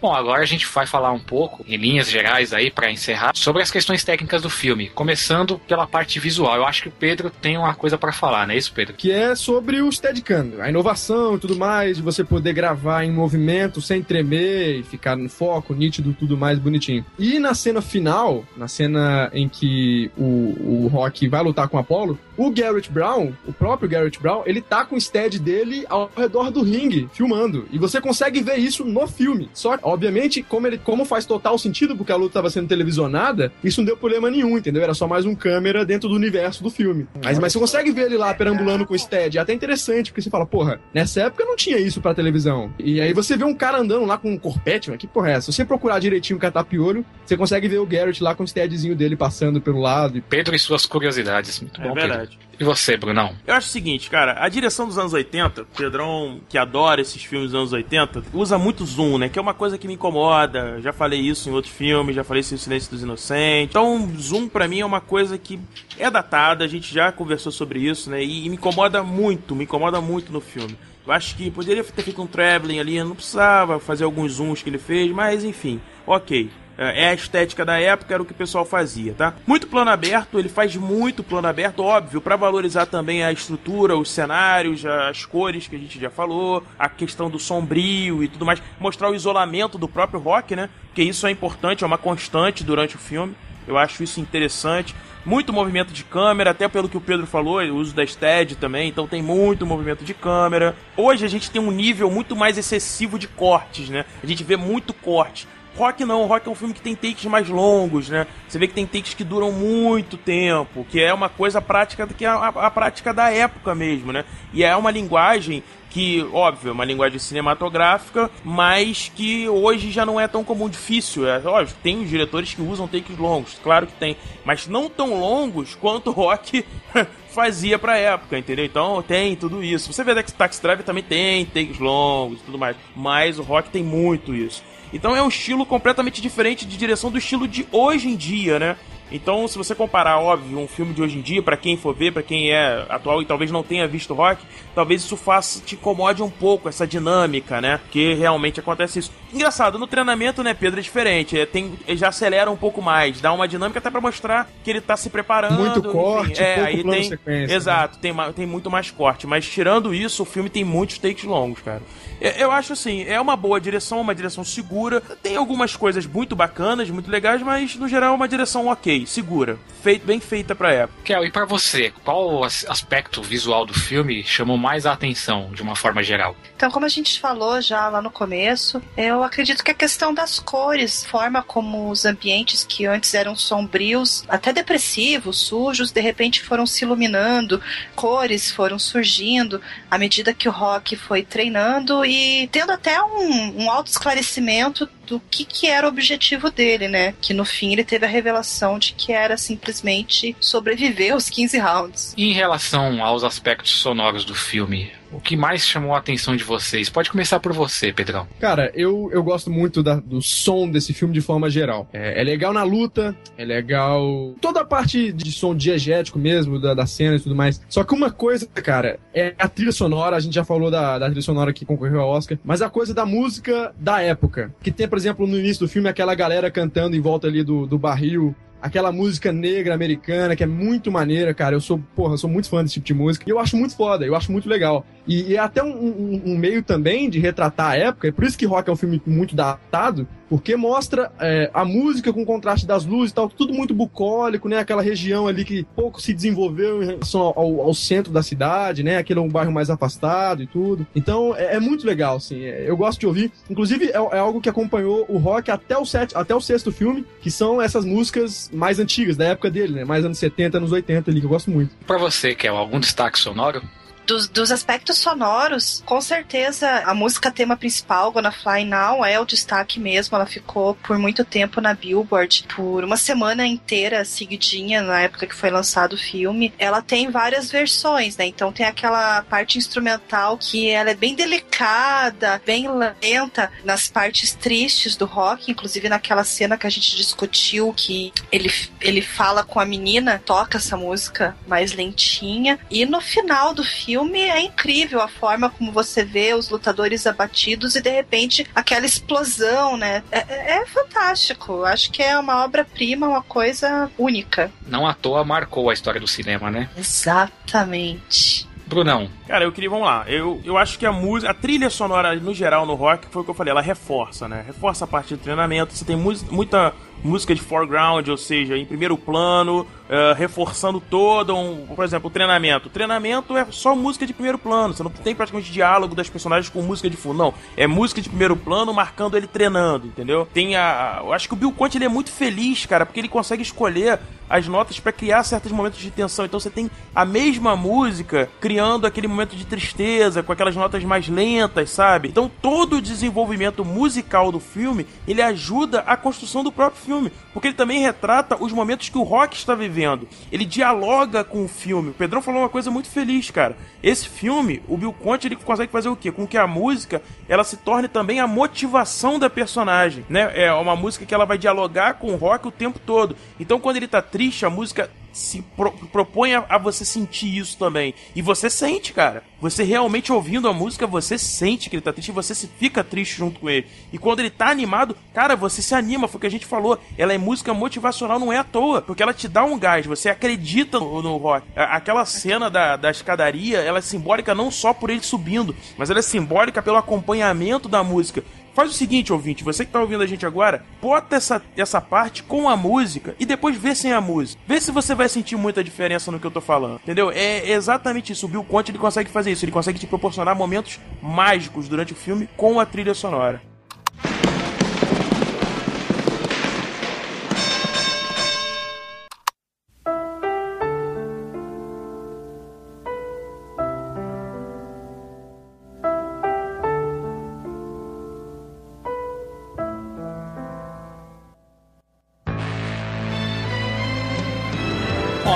Bom, agora a gente vai falar um pouco, em linhas gerais aí, para encerrar, sobre as questões técnicas do filme. Começando pela parte visual. Eu acho que o Pedro tem uma coisa para falar, não é isso, Pedro? Que é sobre o Steadicam, a inovação e tudo mais, de você poder gravar em movimento sem tremer e ficar no foco, nítido, tudo mais bonitinho. E na cena final, na cena em que o, o Rock vai lutar com o Apollo, o Garrett Brown, o próprio Garrett Brown, ele tá com o stead dele ao redor do ringue, filmando. E você consegue ver isso no filme. Só que, obviamente, como, ele, como faz total sentido, porque a luta estava sendo televisionada, isso não deu problema nenhum, entendeu? Era só mais um câmera dentro do universo do filme. Mas, mas você consegue ver ele lá perambulando com o stead. É até interessante, porque você fala, porra, nessa época não tinha isso pra televisão. E aí você vê um cara andando lá com um corpete, mas que porra é essa? Se você procurar direitinho o catapiolho, você consegue ver o Garrett lá com o steadzinho dele passando pelo lado. Pedro e suas curiosidades. Muito é bom, verdade. Pedro. E você, Brunão? Eu acho o seguinte, cara, a direção dos anos 80, Pedrão, que adora esses filmes dos anos 80, usa muito zoom, né? Que é uma coisa que me incomoda. Já falei isso em outros filmes, já falei isso em Silêncio dos Inocentes. Então, zoom para mim é uma coisa que é datada, a gente já conversou sobre isso, né? E, e me incomoda muito, me incomoda muito no filme. Eu acho que poderia ter feito um traveling ali, não precisava fazer alguns zooms que ele fez, mas enfim, ok. É, é a estética da época, era o que o pessoal fazia, tá? Muito plano aberto, ele faz muito plano aberto, óbvio, para valorizar também a estrutura, os cenários, as cores que a gente já falou, a questão do sombrio e tudo mais, mostrar o isolamento do próprio rock, né? Porque isso é importante, é uma constante durante o filme. Eu acho isso interessante. Muito movimento de câmera, até pelo que o Pedro falou, o uso da stead também, então tem muito movimento de câmera. Hoje a gente tem um nível muito mais excessivo de cortes, né? A gente vê muito corte. Rock não, Rock é um filme que tem takes mais longos, né? Você vê que tem takes que duram muito tempo, que é uma coisa prática que é a, a prática da época mesmo, né? E é uma linguagem que, óbvio, é uma linguagem cinematográfica, mas que hoje já não é tão comum, difícil. É lógico, tem os diretores que usam takes longos, claro que tem, mas não tão longos quanto o rock fazia pra época, entendeu? Então tem tudo isso. Você vê que Taxi Drive também tem takes longos e tudo mais, mas o rock tem muito isso. Então é um estilo completamente diferente de direção do estilo de hoje em dia, né? Então, se você comparar, óbvio, um filme de hoje em dia, para quem for ver, para quem é atual e talvez não tenha visto rock, talvez isso faça, te incomode um pouco, essa dinâmica, né? Que realmente acontece isso. Engraçado, no treinamento, né, Pedro, é diferente. É, tem, já acelera um pouco mais, dá uma dinâmica até para mostrar que ele tá se preparando. Muito corte, enfim, é, aí tem, sequência, né? Exato, né? tem, tem muito mais corte. Mas tirando isso, o filme tem muitos takes longos, cara. Eu acho assim, é uma boa direção, uma direção segura. Tem algumas coisas muito bacanas, muito legais, mas no geral é uma direção ok, segura. Feito, bem feita pra época. Kel, e pra você, qual aspecto visual do filme chamou mais a atenção, de uma forma geral? Então, como a gente falou já lá no começo, eu acredito que a questão das cores, forma como os ambientes que antes eram sombrios, até depressivos, sujos, de repente foram se iluminando, cores foram surgindo à medida que o rock foi treinando e tendo até um, um esclarecimento do que, que era o objetivo dele, né? Que no fim ele teve a revelação de que era simplesmente sobreviver aos 15 rounds. Em relação aos aspectos sonoros do filme, o que mais chamou a atenção de vocês? Pode começar por você, Pedrão. Cara, eu, eu gosto muito da, do som desse filme de forma geral. É, é, legal na luta, é legal. Toda a parte de som diegético mesmo, da, da cena e tudo mais. Só que uma coisa, cara, é a trilha sonora. A gente já falou da, da trilha sonora que concorreu ao Oscar. Mas a coisa da música da época. Que tem, por exemplo, no início do filme, aquela galera cantando em volta ali do, do barril aquela música negra americana que é muito maneira, cara. Eu sou, porra, eu sou muito fã desse tipo de música. E eu acho muito foda, eu acho muito legal. E, e é até um, um, um, meio também de retratar a época, é por isso que Rock é um filme muito datado, porque mostra é, a música com o contraste das luzes e tal, tudo muito bucólico, né? Aquela região ali que pouco se desenvolveu em relação ao, ao centro da cidade, né? Aquele é um bairro mais afastado e tudo. Então é, é muito legal, assim. É, eu gosto de ouvir. Inclusive, é, é, algo que acompanhou o rock até o, set, até o sexto filme, que são essas músicas mais antigas, da época dele, né? Mais anos 70, anos 80 ali, que eu gosto muito. Para você, quer algum destaque sonoro? Dos, dos aspectos sonoros, com certeza a música tema principal, Gonna Fly Now, é o destaque mesmo. Ela ficou por muito tempo na Billboard, por uma semana inteira seguidinha, na época que foi lançado o filme. Ela tem várias versões, né? Então tem aquela parte instrumental que ela é bem delicada, bem lenta nas partes tristes do rock, inclusive naquela cena que a gente discutiu que ele, ele fala com a menina, toca essa música mais lentinha. E no final do filme, filme é incrível a forma como você vê os lutadores abatidos e de repente aquela explosão, né? É, é, é fantástico. Acho que é uma obra-prima, uma coisa única. Não à toa marcou a história do cinema, né? Exatamente. Brunão. Cara, eu queria, vamos lá. Eu, eu acho que a música, a trilha sonora no geral no rock, foi o que eu falei, ela reforça, né? Reforça a parte de treinamento. Você tem muita música de foreground, ou seja, em primeiro plano, uh, reforçando todo um, por exemplo, o treinamento. O treinamento é só música de primeiro plano, você não tem praticamente diálogo das personagens com música de fundo, não. É música de primeiro plano marcando ele treinando, entendeu? Tem a, eu acho que o Bill Conte ele é muito feliz, cara, porque ele consegue escolher as notas para criar certos momentos de tensão. Então você tem a mesma música criando aquele momento de tristeza com aquelas notas mais lentas, sabe? Então todo o desenvolvimento musical do filme, ele ajuda a construção do próprio filme, porque ele também retrata os momentos que o rock está vivendo. Ele dialoga com o filme. O Pedrão falou uma coisa muito feliz, cara. Esse filme, o Bill Conte, ele consegue fazer o quê? Com que a música, ela se torne também a motivação da personagem, né? É uma música que ela vai dialogar com o rock o tempo todo. Então quando ele tá triste, a música se pro, propõe a, a, você sentir isso também. E você sente, cara. Você realmente ouvindo a música, você sente que ele tá triste você se fica triste junto com ele. E quando ele tá animado, cara, você se anima, foi o que a gente falou. Ela é música motivacional, não é à toa. Porque ela te dá um gás, você acredita no, no rock. Aquela cena da, da escadaria, ela é simbólica não só por ele subindo, mas ela é simbólica pelo acompanhamento da música. Faz o seguinte, ouvinte, você que tá ouvindo a gente agora, bota essa, essa parte com a música e depois vê sem a música. Vê se você vai sentir muita diferença no que eu tô falando, entendeu? É exatamente isso. O Bill Conte ele consegue fazer isso, ele consegue te proporcionar momentos mágicos durante o filme com a trilha sonora.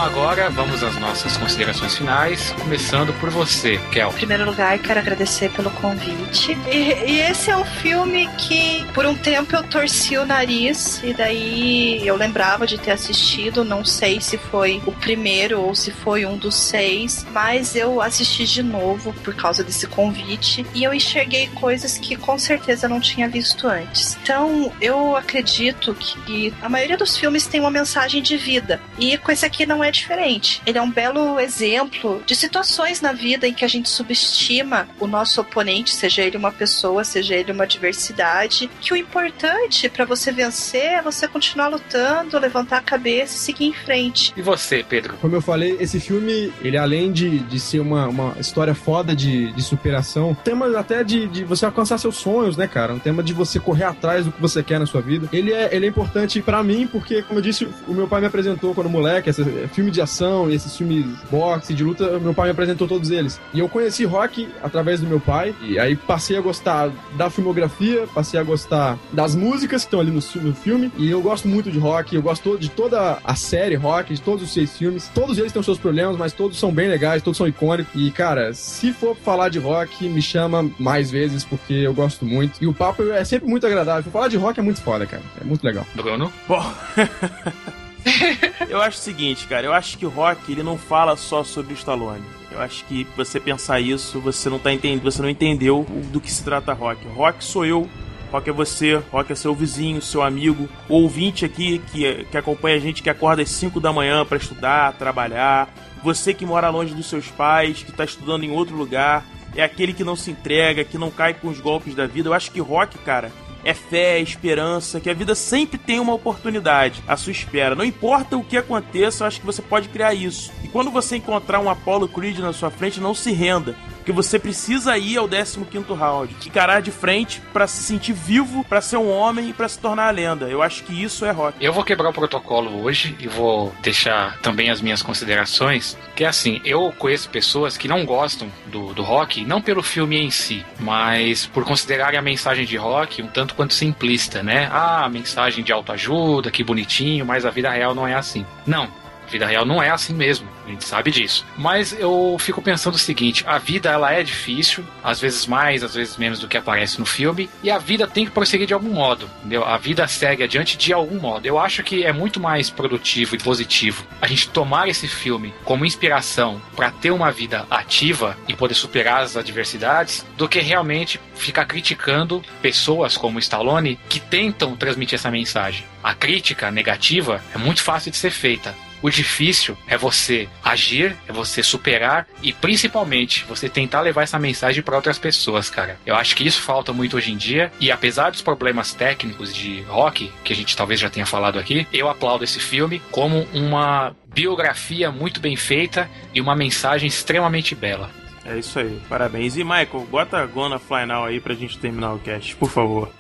Agora vamos às nossas considerações finais, começando por você, Kel. Em primeiro lugar, quero agradecer pelo convite. E, e, esse é um filme que, por um tempo, eu torci o nariz, e daí eu lembrava de ter assistido, não sei se foi o primeiro ou se foi um dos seis, mas eu assisti de novo por causa desse convite, e eu enxerguei coisas que com certeza não tinha visto antes. Então, eu acredito que a maioria dos filmes tem uma mensagem de vida, e com esse aqui não é diferente. Ele é um belo exemplo de situações na vida em que a gente subestima o nosso oponente, seja ele uma pessoa, seja ele uma diversidade, que o importante para você vencer é você continuar lutando, levantar a cabeça e seguir em frente. E você, Pedro? Como eu falei, esse filme, ele além de, de ser uma, uma história foda de, de superação, tema até de, de você alcançar seus sonhos, né, cara? Um tema de você correr atrás do que você quer na sua vida. Ele é, ele é importante para mim porque, como eu disse, o meu pai me apresentou quando moleque, esse filme de ação, esses filmes boxe, de luta, meu pai me apresentou todos eles. E eu conheci rock através do meu pai, e aí passei a gostar da filmografia, passei a gostar das músicas que estão ali no, no filme, e eu gosto muito de rock, eu gosto de toda a série rock, de todos os seis filmes. Todos eles têm os seus problemas, mas todos são bem legais, todos são icônicos. E, cara, se for falar de rock, me chama mais vezes, porque eu gosto muito. E o papo é sempre muito agradável. Falar de rock é muito foda, cara. É muito legal. Bruno? Bom. eu acho o seguinte, cara. Eu acho que o rock ele não fala só sobre o Stallone. Eu acho que você pensar isso, você não tá entendendo, você não entendeu do que se trata rock. Rock sou eu, rock é você, rock é seu vizinho, seu amigo, o ouvinte aqui que, que acompanha a gente que acorda às 5 da manhã para estudar, trabalhar, você que mora longe dos seus pais, que tá estudando em outro lugar, é aquele que não se entrega, que não cai com os golpes da vida. Eu acho que rock, cara, é fé, é esperança, que a vida sempre tem uma oportunidade à sua espera. Não importa o que aconteça, eu acho que você pode criar isso. E quando você encontrar um Apollo Creed na sua frente, não se renda que você precisa ir ao 15º round, encarar de frente para se sentir vivo, para ser um homem e para se tornar a lenda. Eu acho que isso é rock. Eu vou quebrar o protocolo hoje e vou deixar também as minhas considerações, que é assim, eu conheço pessoas que não gostam do, do rock, não pelo filme em si, mas por considerarem a mensagem de rock um tanto quanto simplista, né? Ah, mensagem de autoajuda, que bonitinho, mas a vida real não é assim. Não, vida real não é assim mesmo, a gente sabe disso. Mas eu fico pensando o seguinte: a vida ela é difícil, às vezes mais, às vezes menos do que aparece no filme, e a vida tem que prosseguir de algum modo, entendeu? A vida segue adiante de algum modo. Eu acho que é muito mais produtivo e positivo a gente tomar esse filme como inspiração para ter uma vida ativa e poder superar as adversidades, do que realmente ficar criticando pessoas como Stallone que tentam transmitir essa mensagem. A crítica negativa é muito fácil de ser feita. O difícil é você agir, é você superar e principalmente você tentar levar essa mensagem para outras pessoas, cara. Eu acho que isso falta muito hoje em dia e apesar dos problemas técnicos de rock, que a gente talvez já tenha falado aqui, eu aplaudo esse filme como uma biografia muito bem feita e uma mensagem extremamente bela. É isso aí, parabéns. E Michael, bota a Gonna Fly Now aí pra gente terminar o cast, por favor.